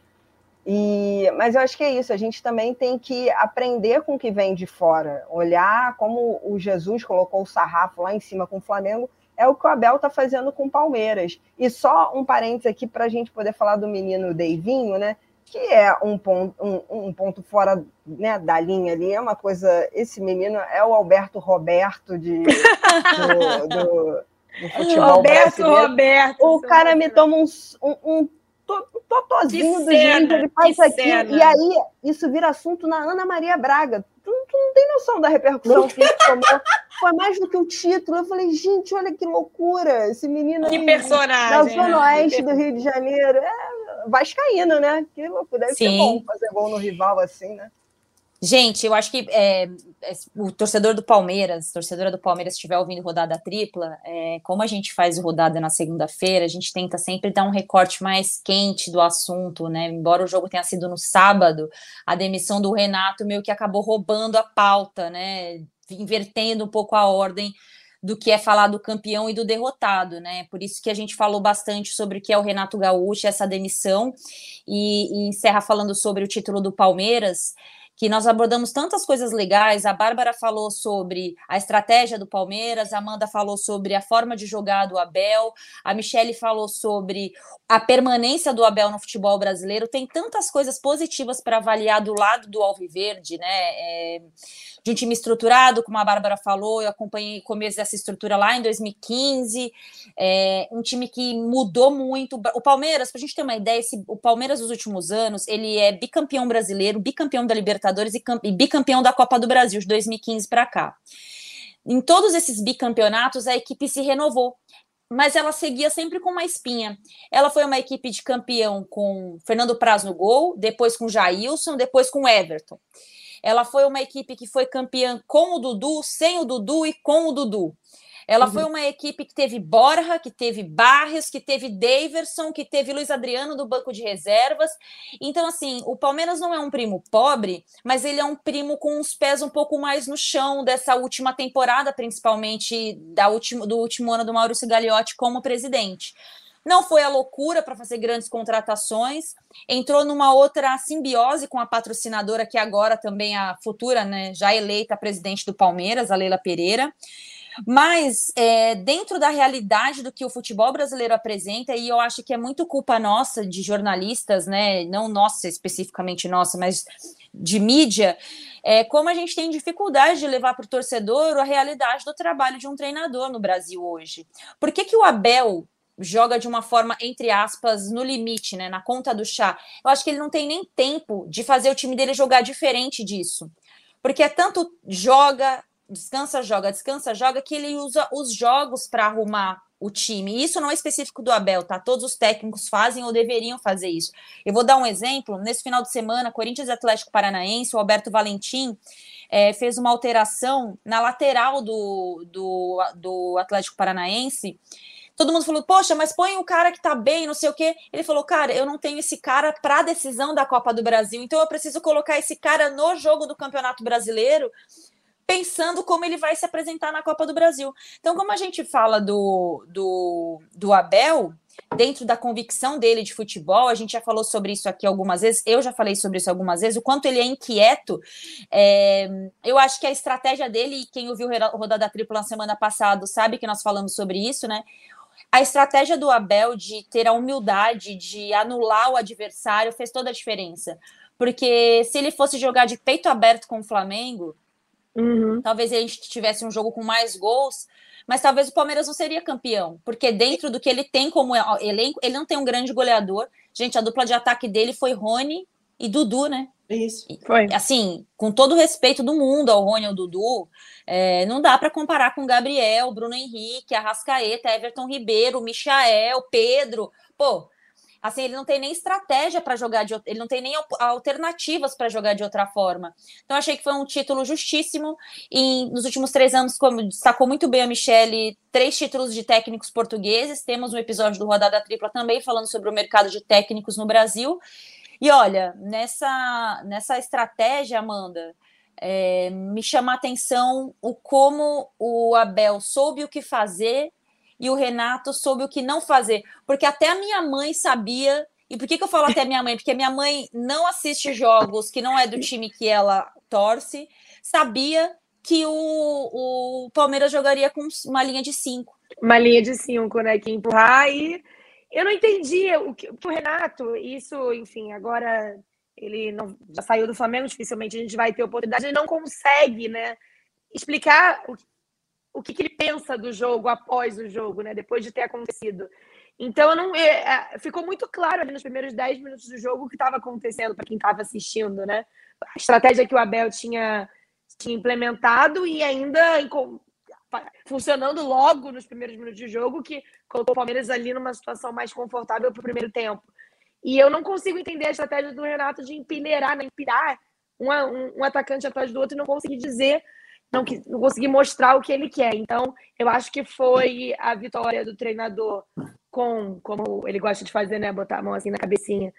E, mas eu acho que é isso, a gente também tem que aprender com o que vem de fora, olhar como o Jesus colocou o sarrafo lá em cima com o Flamengo é o que o Abel está fazendo com o Palmeiras. E só um parênteses aqui para a gente poder falar do menino Deivinho, né? Que é um ponto, um, um, ponto fora né, da linha ali, é uma coisa. Esse menino é o Alberto Roberto de, do, do, do futebol Roberto brasileiro. Roberto. O cara me toma um, um, um totozinho do gente, ele faz aqui, e aí isso vira assunto na Ana Maria Braga. Tu, não tem noção da repercussão que isso tomou. Foi mais do que o título. Eu falei, gente, olha que loucura. Esse menino que personagem, da Zona né? Oeste do Rio de Janeiro. É vascaíno, né? Que loucura. Deve Sim. ser bom fazer gol no rival assim, né? Gente, eu acho que é, é, o torcedor do Palmeiras, torcedora do Palmeiras, se estiver ouvindo rodada tripla, é, como a gente faz rodada na segunda-feira, a gente tenta sempre dar um recorte mais quente do assunto, né? Embora o jogo tenha sido no sábado, a demissão do Renato meio que acabou roubando a pauta, né? Invertendo um pouco a ordem do que é falar do campeão e do derrotado, né? Por isso que a gente falou bastante sobre o que é o Renato Gaúcho, essa demissão, e, e encerra falando sobre o título do Palmeiras que nós abordamos tantas coisas legais. A Bárbara falou sobre a estratégia do Palmeiras, a Amanda falou sobre a forma de jogar do Abel, a Michele falou sobre a permanência do Abel no futebol brasileiro. Tem tantas coisas positivas para avaliar do lado do Alviverde, né? É, de um time estruturado, como a Bárbara falou, eu acompanhei o começo dessa estrutura lá em 2015, é, um time que mudou muito. O Palmeiras, para a gente ter uma ideia, esse, o Palmeiras nos últimos anos, ele é bicampeão brasileiro, bicampeão da Libertadores e, e bicampeão da Copa do Brasil, de 2015 para cá. Em todos esses bicampeonatos, a equipe se renovou mas ela seguia sempre com uma espinha. Ela foi uma equipe de campeão com Fernando Praz no gol, depois com Jailson, depois com Everton. Ela foi uma equipe que foi campeã com o Dudu, sem o Dudu e com o Dudu. Ela uhum. foi uma equipe que teve Borja, que teve Barrios, que teve Daverson, que teve Luiz Adriano do banco de reservas. Então, assim, o Palmeiras não é um primo pobre, mas ele é um primo com os pés um pouco mais no chão dessa última temporada, principalmente da último, do último ano do Maurício Gagliotti como presidente. Não foi a loucura para fazer grandes contratações, entrou numa outra simbiose com a patrocinadora, que agora também é a futura, né, já eleita presidente do Palmeiras, a Leila Pereira. Mas é, dentro da realidade do que o futebol brasileiro apresenta, e eu acho que é muito culpa nossa de jornalistas, né? Não nossa especificamente nossa, mas de mídia, é, como a gente tem dificuldade de levar para o torcedor a realidade do trabalho de um treinador no Brasil hoje. Por que, que o Abel joga de uma forma, entre aspas, no limite, né? Na conta do chá. Eu acho que ele não tem nem tempo de fazer o time dele jogar diferente disso. Porque é tanto joga, descansa, joga, descansa, joga, que ele usa os jogos para arrumar o time. Isso não é específico do Abel, tá? Todos os técnicos fazem ou deveriam fazer isso. Eu vou dar um exemplo. Nesse final de semana, Corinthians Atlético Paranaense, o Alberto Valentim é, fez uma alteração na lateral do, do, do Atlético Paranaense todo mundo falou, poxa, mas põe o cara que tá bem, não sei o quê. Ele falou, cara, eu não tenho esse cara para decisão da Copa do Brasil, então eu preciso colocar esse cara no jogo do Campeonato Brasileiro, pensando como ele vai se apresentar na Copa do Brasil. Então, como a gente fala do, do, do Abel, dentro da convicção dele de futebol, a gente já falou sobre isso aqui algumas vezes, eu já falei sobre isso algumas vezes, o quanto ele é inquieto. É, eu acho que a estratégia dele, quem ouviu Rodada Tripla na semana passada sabe que nós falamos sobre isso, né? a estratégia do Abel de ter a humildade de anular o adversário fez toda a diferença. Porque se ele fosse jogar de peito aberto com o Flamengo, uhum. talvez a gente tivesse um jogo com mais gols, mas talvez o Palmeiras não seria campeão, porque dentro do que ele tem como elenco, ele não tem um grande goleador. Gente, a dupla de ataque dele foi Rony e Dudu, né? Isso. Foi. Assim, com todo o respeito do mundo ao Rony e ao Dudu, é, não dá para comparar com Gabriel, Bruno Henrique, Arrascaeta, Everton Ribeiro, Michael, Pedro. Pô, assim, ele não tem nem estratégia para jogar de ele não tem nem alternativas para jogar de outra forma. Então, achei que foi um título justíssimo. E nos últimos três anos, como destacou muito bem a Michele, três títulos de técnicos portugueses. Temos um episódio do Rodada Tripla também falando sobre o mercado de técnicos no Brasil. E olha, nessa, nessa estratégia, Amanda, é, me chama a atenção o como o Abel soube o que fazer e o Renato soube o que não fazer. Porque até a minha mãe sabia. E por que, que eu falo até a minha mãe? Porque a minha mãe não assiste jogos que não é do time que ela torce, sabia que o, o Palmeiras jogaria com uma linha de cinco. Uma linha de cinco, né? Que empurrar e eu não entendi o que o Renato, isso, enfim, agora ele não, já saiu do Flamengo, dificilmente a gente vai ter oportunidade, ele não consegue, né, explicar o, o que, que ele pensa do jogo após o jogo, né, depois de ter acontecido. Então, não, é, é, ficou muito claro ali nos primeiros 10 minutos do jogo o que estava acontecendo para quem estava assistindo, né? A estratégia que o Abel tinha, tinha implementado e ainda funcionando logo nos primeiros minutos de jogo, que colocou o Palmeiras ali numa situação mais confortável para o primeiro tempo. E eu não consigo entender a estratégia do Renato de empeneirar, né, um, um, um atacante atrás do outro e não conseguir dizer, não, não conseguir mostrar o que ele quer. Então, eu acho que foi a vitória do treinador com, como ele gosta de fazer, né, botar a mão assim na cabecinha,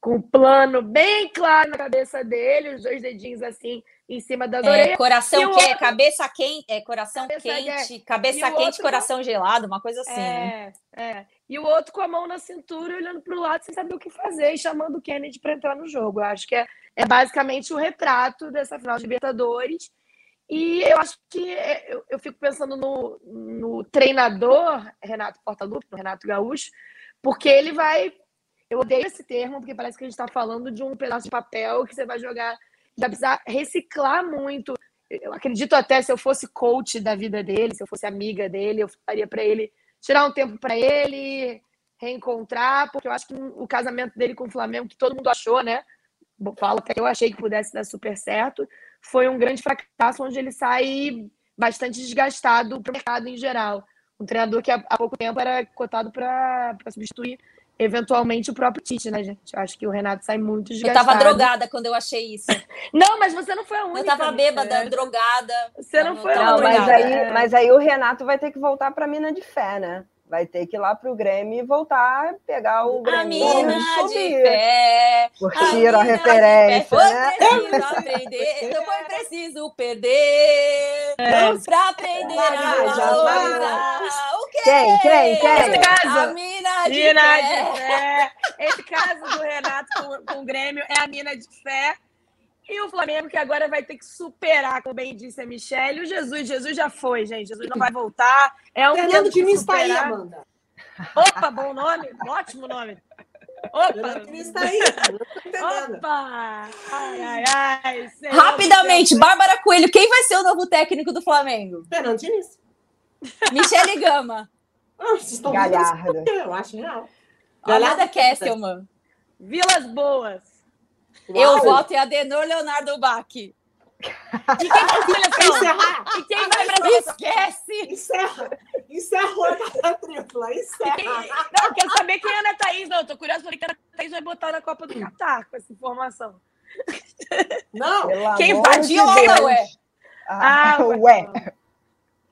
com um plano bem claro na cabeça dele, os dois dedinhos assim em cima das é, orelhas. Coração quente, outro... cabeça quente, é, coração cabeça quente, é. cabeça quente, outro... coração gelado, uma coisa assim. É, é. E o outro com a mão na cintura, olhando para o lado sem saber o que fazer e chamando o Kennedy para entrar no jogo. Eu acho que é, é basicamente o retrato dessa final de Libertadores. E eu acho que é, eu, eu fico pensando no, no treinador Renato Portaluppi, no Renato Gaúcho, porque ele vai eu odeio esse termo, porque parece que a gente está falando de um pedaço de papel que você vai jogar. Vai precisar reciclar muito. Eu acredito até se eu fosse coach da vida dele, se eu fosse amiga dele, eu faria para ele tirar um tempo para ele reencontrar, porque eu acho que o casamento dele com o Flamengo, que todo mundo achou, né? Falo até eu achei que pudesse dar super certo, foi um grande fracasso onde ele sai bastante desgastado para o mercado em geral. Um treinador que há pouco tempo era cotado para substituir eventualmente o próprio Tite, né, gente? Eu acho que o Renato sai muito desgastado. Eu tava drogada quando eu achei isso. não, mas você não foi a única. Eu tava bêbada, né? drogada. Você não, não foi a única. Mas aí, mas aí o Renato vai ter que voltar pra mina de fé, né? Vai ter que ir lá pro Grêmio e voltar, pegar o Grêmio. A mina de fé. Curtiram a, a referência, né? Foi preciso aprender, não foi preciso perder. É. Pra aprender a valorizar. O quê? Quem, quem, quem? Esse caso, a mina de mina fé. De fé. Esse caso do Renato com, com o Grêmio é a mina de fé. E o Flamengo, que agora vai ter que superar, como bem disse a Michelle, o Jesus. Jesus já foi, gente. Jesus não vai voltar. É um Fernando Diniz está aí, Amanda. Opa, bom nome. Ótimo nome. Opa! Fernando Diniz está aí. Opa! Ai, ai, ai. Senhor Rapidamente, Bárbara Coelho, quem vai ser o novo técnico do Flamengo? Fernando Diniz. Michele Gama. Ah, estão Galhardo. Eu acho real. Amanda Kesselman. Vilas Boas. Eu voto em Adenor Leonardo Bach. E quem vai seleção? Encerrar. E quem vai pra? Esquece! Encerra. Encerrou a tripla. Encerra. Quem... Não, eu quero saber quem é a Ana Thaís. Não, eu tô curiosa porque a Ana Thaís vai botar na Copa do Catar com essa informação. Não. Pelo Quem vai de Deus. ué? Ah, Ah, ué.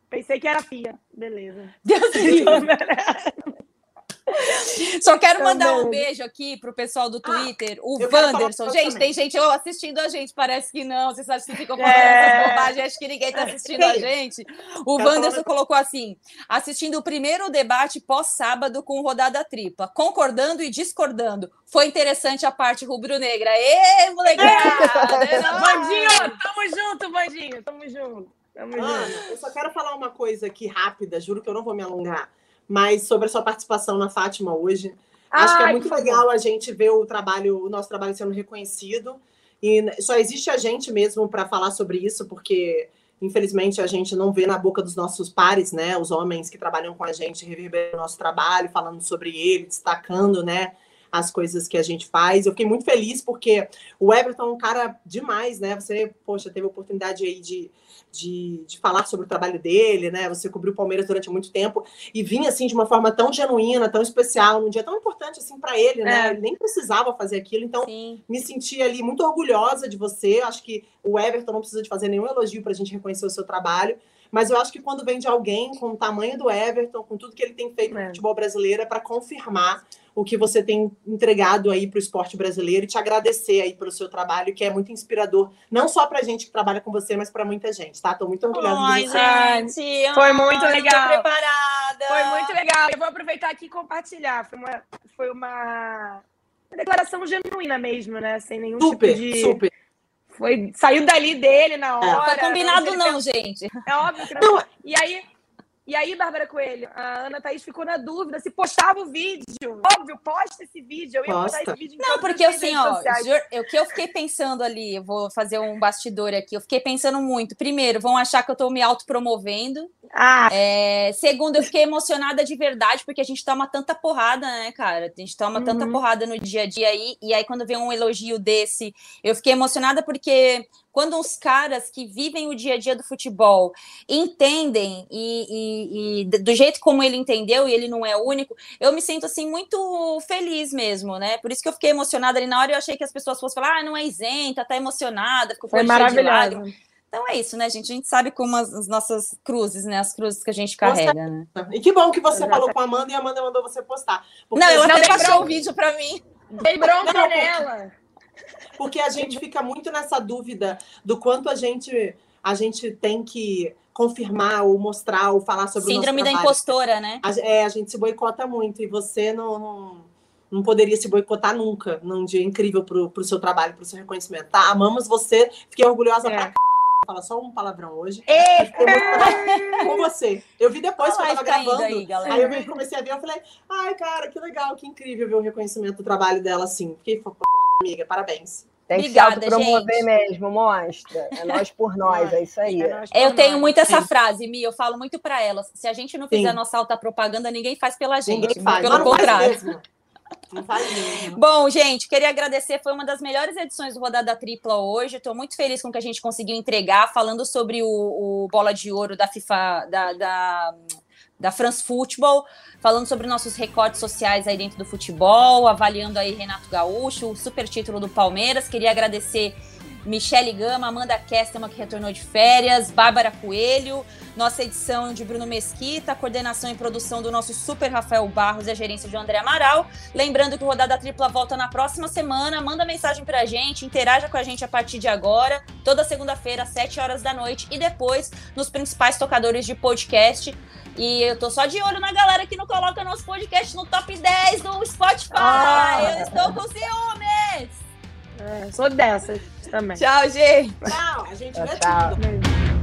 Pensei que era Pia. Beleza. Deus me livre. Só quero mandar um Também. beijo aqui pro pessoal do Twitter, o eu quero falar Wanderson. Gente, também. tem gente assistindo a gente, parece que não. Vocês acham que ficam falando É. essas bobagens, acho que ninguém tá assistindo a gente. O Wanderson falar- colocou assim: assistindo o primeiro debate pós-sábado com rodada tripla, concordando e discordando. Foi interessante a parte rubro-negra. Ê, molecada! é! Bandinho, tamo junto, Bandinho. Tamo junto. Tamo Ana, junto. eu só quero falar uma coisa aqui rápida, juro que eu não vou me alongar, mas sobre a sua participação na Fátima hoje. Acho que é muito favor. legal a gente ver o trabalho, o nosso trabalho sendo reconhecido. E só existe a gente mesmo para falar sobre isso, porque infelizmente a gente não vê na boca dos nossos pares, né? Os homens que trabalham com a gente reverberando o nosso trabalho, falando sobre ele, destacando, né? As coisas que a gente faz. Eu fiquei muito feliz porque o Everton é um cara demais, né? Você, poxa, teve a oportunidade aí de, de, de falar sobre o trabalho dele, né? Você cobriu o Palmeiras durante muito tempo e vinha assim de uma forma tão genuína, tão especial, num dia tão importante assim para ele, né? É. Ele nem precisava fazer aquilo, então Sim. me senti ali muito orgulhosa de você. Acho que o Everton não precisa de fazer nenhum elogio para a gente reconhecer o seu trabalho. Mas eu acho que quando vem de alguém com o tamanho do Everton, com tudo que ele tem feito no É. futebol brasileiro, é para confirmar o que você tem entregado aí para o esporte brasileiro e te agradecer aí pelo seu trabalho, que é muito inspirador, não só para gente que trabalha com você, mas para muita gente, tá? Tô muito orgulhosa Ai, de você. gente. Foi ai, muito tô legal. preparada. Foi muito legal. Eu vou aproveitar aqui e compartilhar. Foi uma, foi uma, uma declaração genuína mesmo, né? Sem nenhum Super, tipo de. super. Foi, saiu dali dele na hora. Foi combinado, Ele não, gente. É óbvio que Não, não. E aí, E aí, Bárbara Coelho, a Ana Thaís ficou na dúvida se postava o vídeo. Óbvio, posta esse vídeo. Eu ia Posta. postar esse vídeo em Não, porque as assim, ó, o que eu fiquei pensando ali, eu vou fazer um bastidor aqui, eu fiquei pensando muito. Primeiro, vão achar que eu tô me autopromovendo. Ah, É, segundo, eu fiquei emocionada de verdade, porque a gente toma tanta porrada, né, cara? A gente toma tanta Uhum. porrada no dia a dia aí, e aí quando vem um elogio desse, eu fiquei emocionada porque quando os caras que vivem o dia a dia do futebol entendem e, e- e do jeito como ele entendeu, e ele não é o único, eu me sinto assim muito feliz mesmo, né? Por isso que eu fiquei emocionada ali na hora, eu achei que as pessoas fossem falar, ah, não é isenta, tá emocionada, ficou lágrimas. maravilhoso. Então é isso, né, gente? A gente sabe como as, as nossas cruzes, né? As cruzes que a gente carrega, né? E que bom que você Exato. falou com a Amanda e a Amanda mandou você postar. Não, ela Não, até baixou o vídeo pra mim. Dei bronca Não, nela. Porque a gente fica muito nessa dúvida do quanto a gente, a gente tem que confirmar ou mostrar ou falar sobre Síndrome o da nosso trabalho. impostora, né? A, é, a gente se boicota muito e você não, não, não poderia se boicotar nunca num dia incrível pro, pro seu trabalho, pro seu reconhecimento, tá? Amamos você, fiquei orgulhosa É. pra. Vou falar só um palavrão hoje. Ei, Fiquei emocionada com você. Eu vi depois que eu tava gravando. aí, galera. Aí eu comecei a ver, eu falei, ai, cara, que legal, que incrível ver o reconhecimento do trabalho dela assim. Fiquei foda, amiga, parabéns. Tem Obrigada, que se gente. mesmo, mostra. É nós por nós, é isso aí. É Eu por tenho nós. muito essa Sim. frase, Mi, eu falo muito pra elas. Se a gente não fizer Sim. nossa alta propaganda, ninguém faz pela gente. Ninguém faz. Pelo contrário. Bom, gente, queria agradecer. Foi uma das melhores edições do Rodada Tripla hoje. Estou muito feliz com o que a gente conseguiu entregar, falando sobre o, o Bola de Ouro da FIFA, da, da, da France Football, falando sobre nossos recortes sociais aí dentro do futebol, avaliando aí Renato Gaúcho, o super título do Palmeiras. Queria agradecer Michele Gama, Amanda Kestelman, que retornou de férias, Bárbara Coelho, nossa edição de Bruno Mesquita, coordenação e produção do nosso super Rafael Barros e a gerência de André Amaral. Lembrando que o Rodada Tripla volta na próxima semana. Manda mensagem pra gente, interaja com a gente a partir de agora, toda segunda-feira, às 7 horas da noite, e depois nos principais tocadores de podcast. E eu tô só de olho na galera que não coloca nosso podcast no top 10 do Spotify. Ah. Eu estou com ciúmes! É, sou dessas também. Tchau, gente! Tchau, a gente vê tchau. tudo.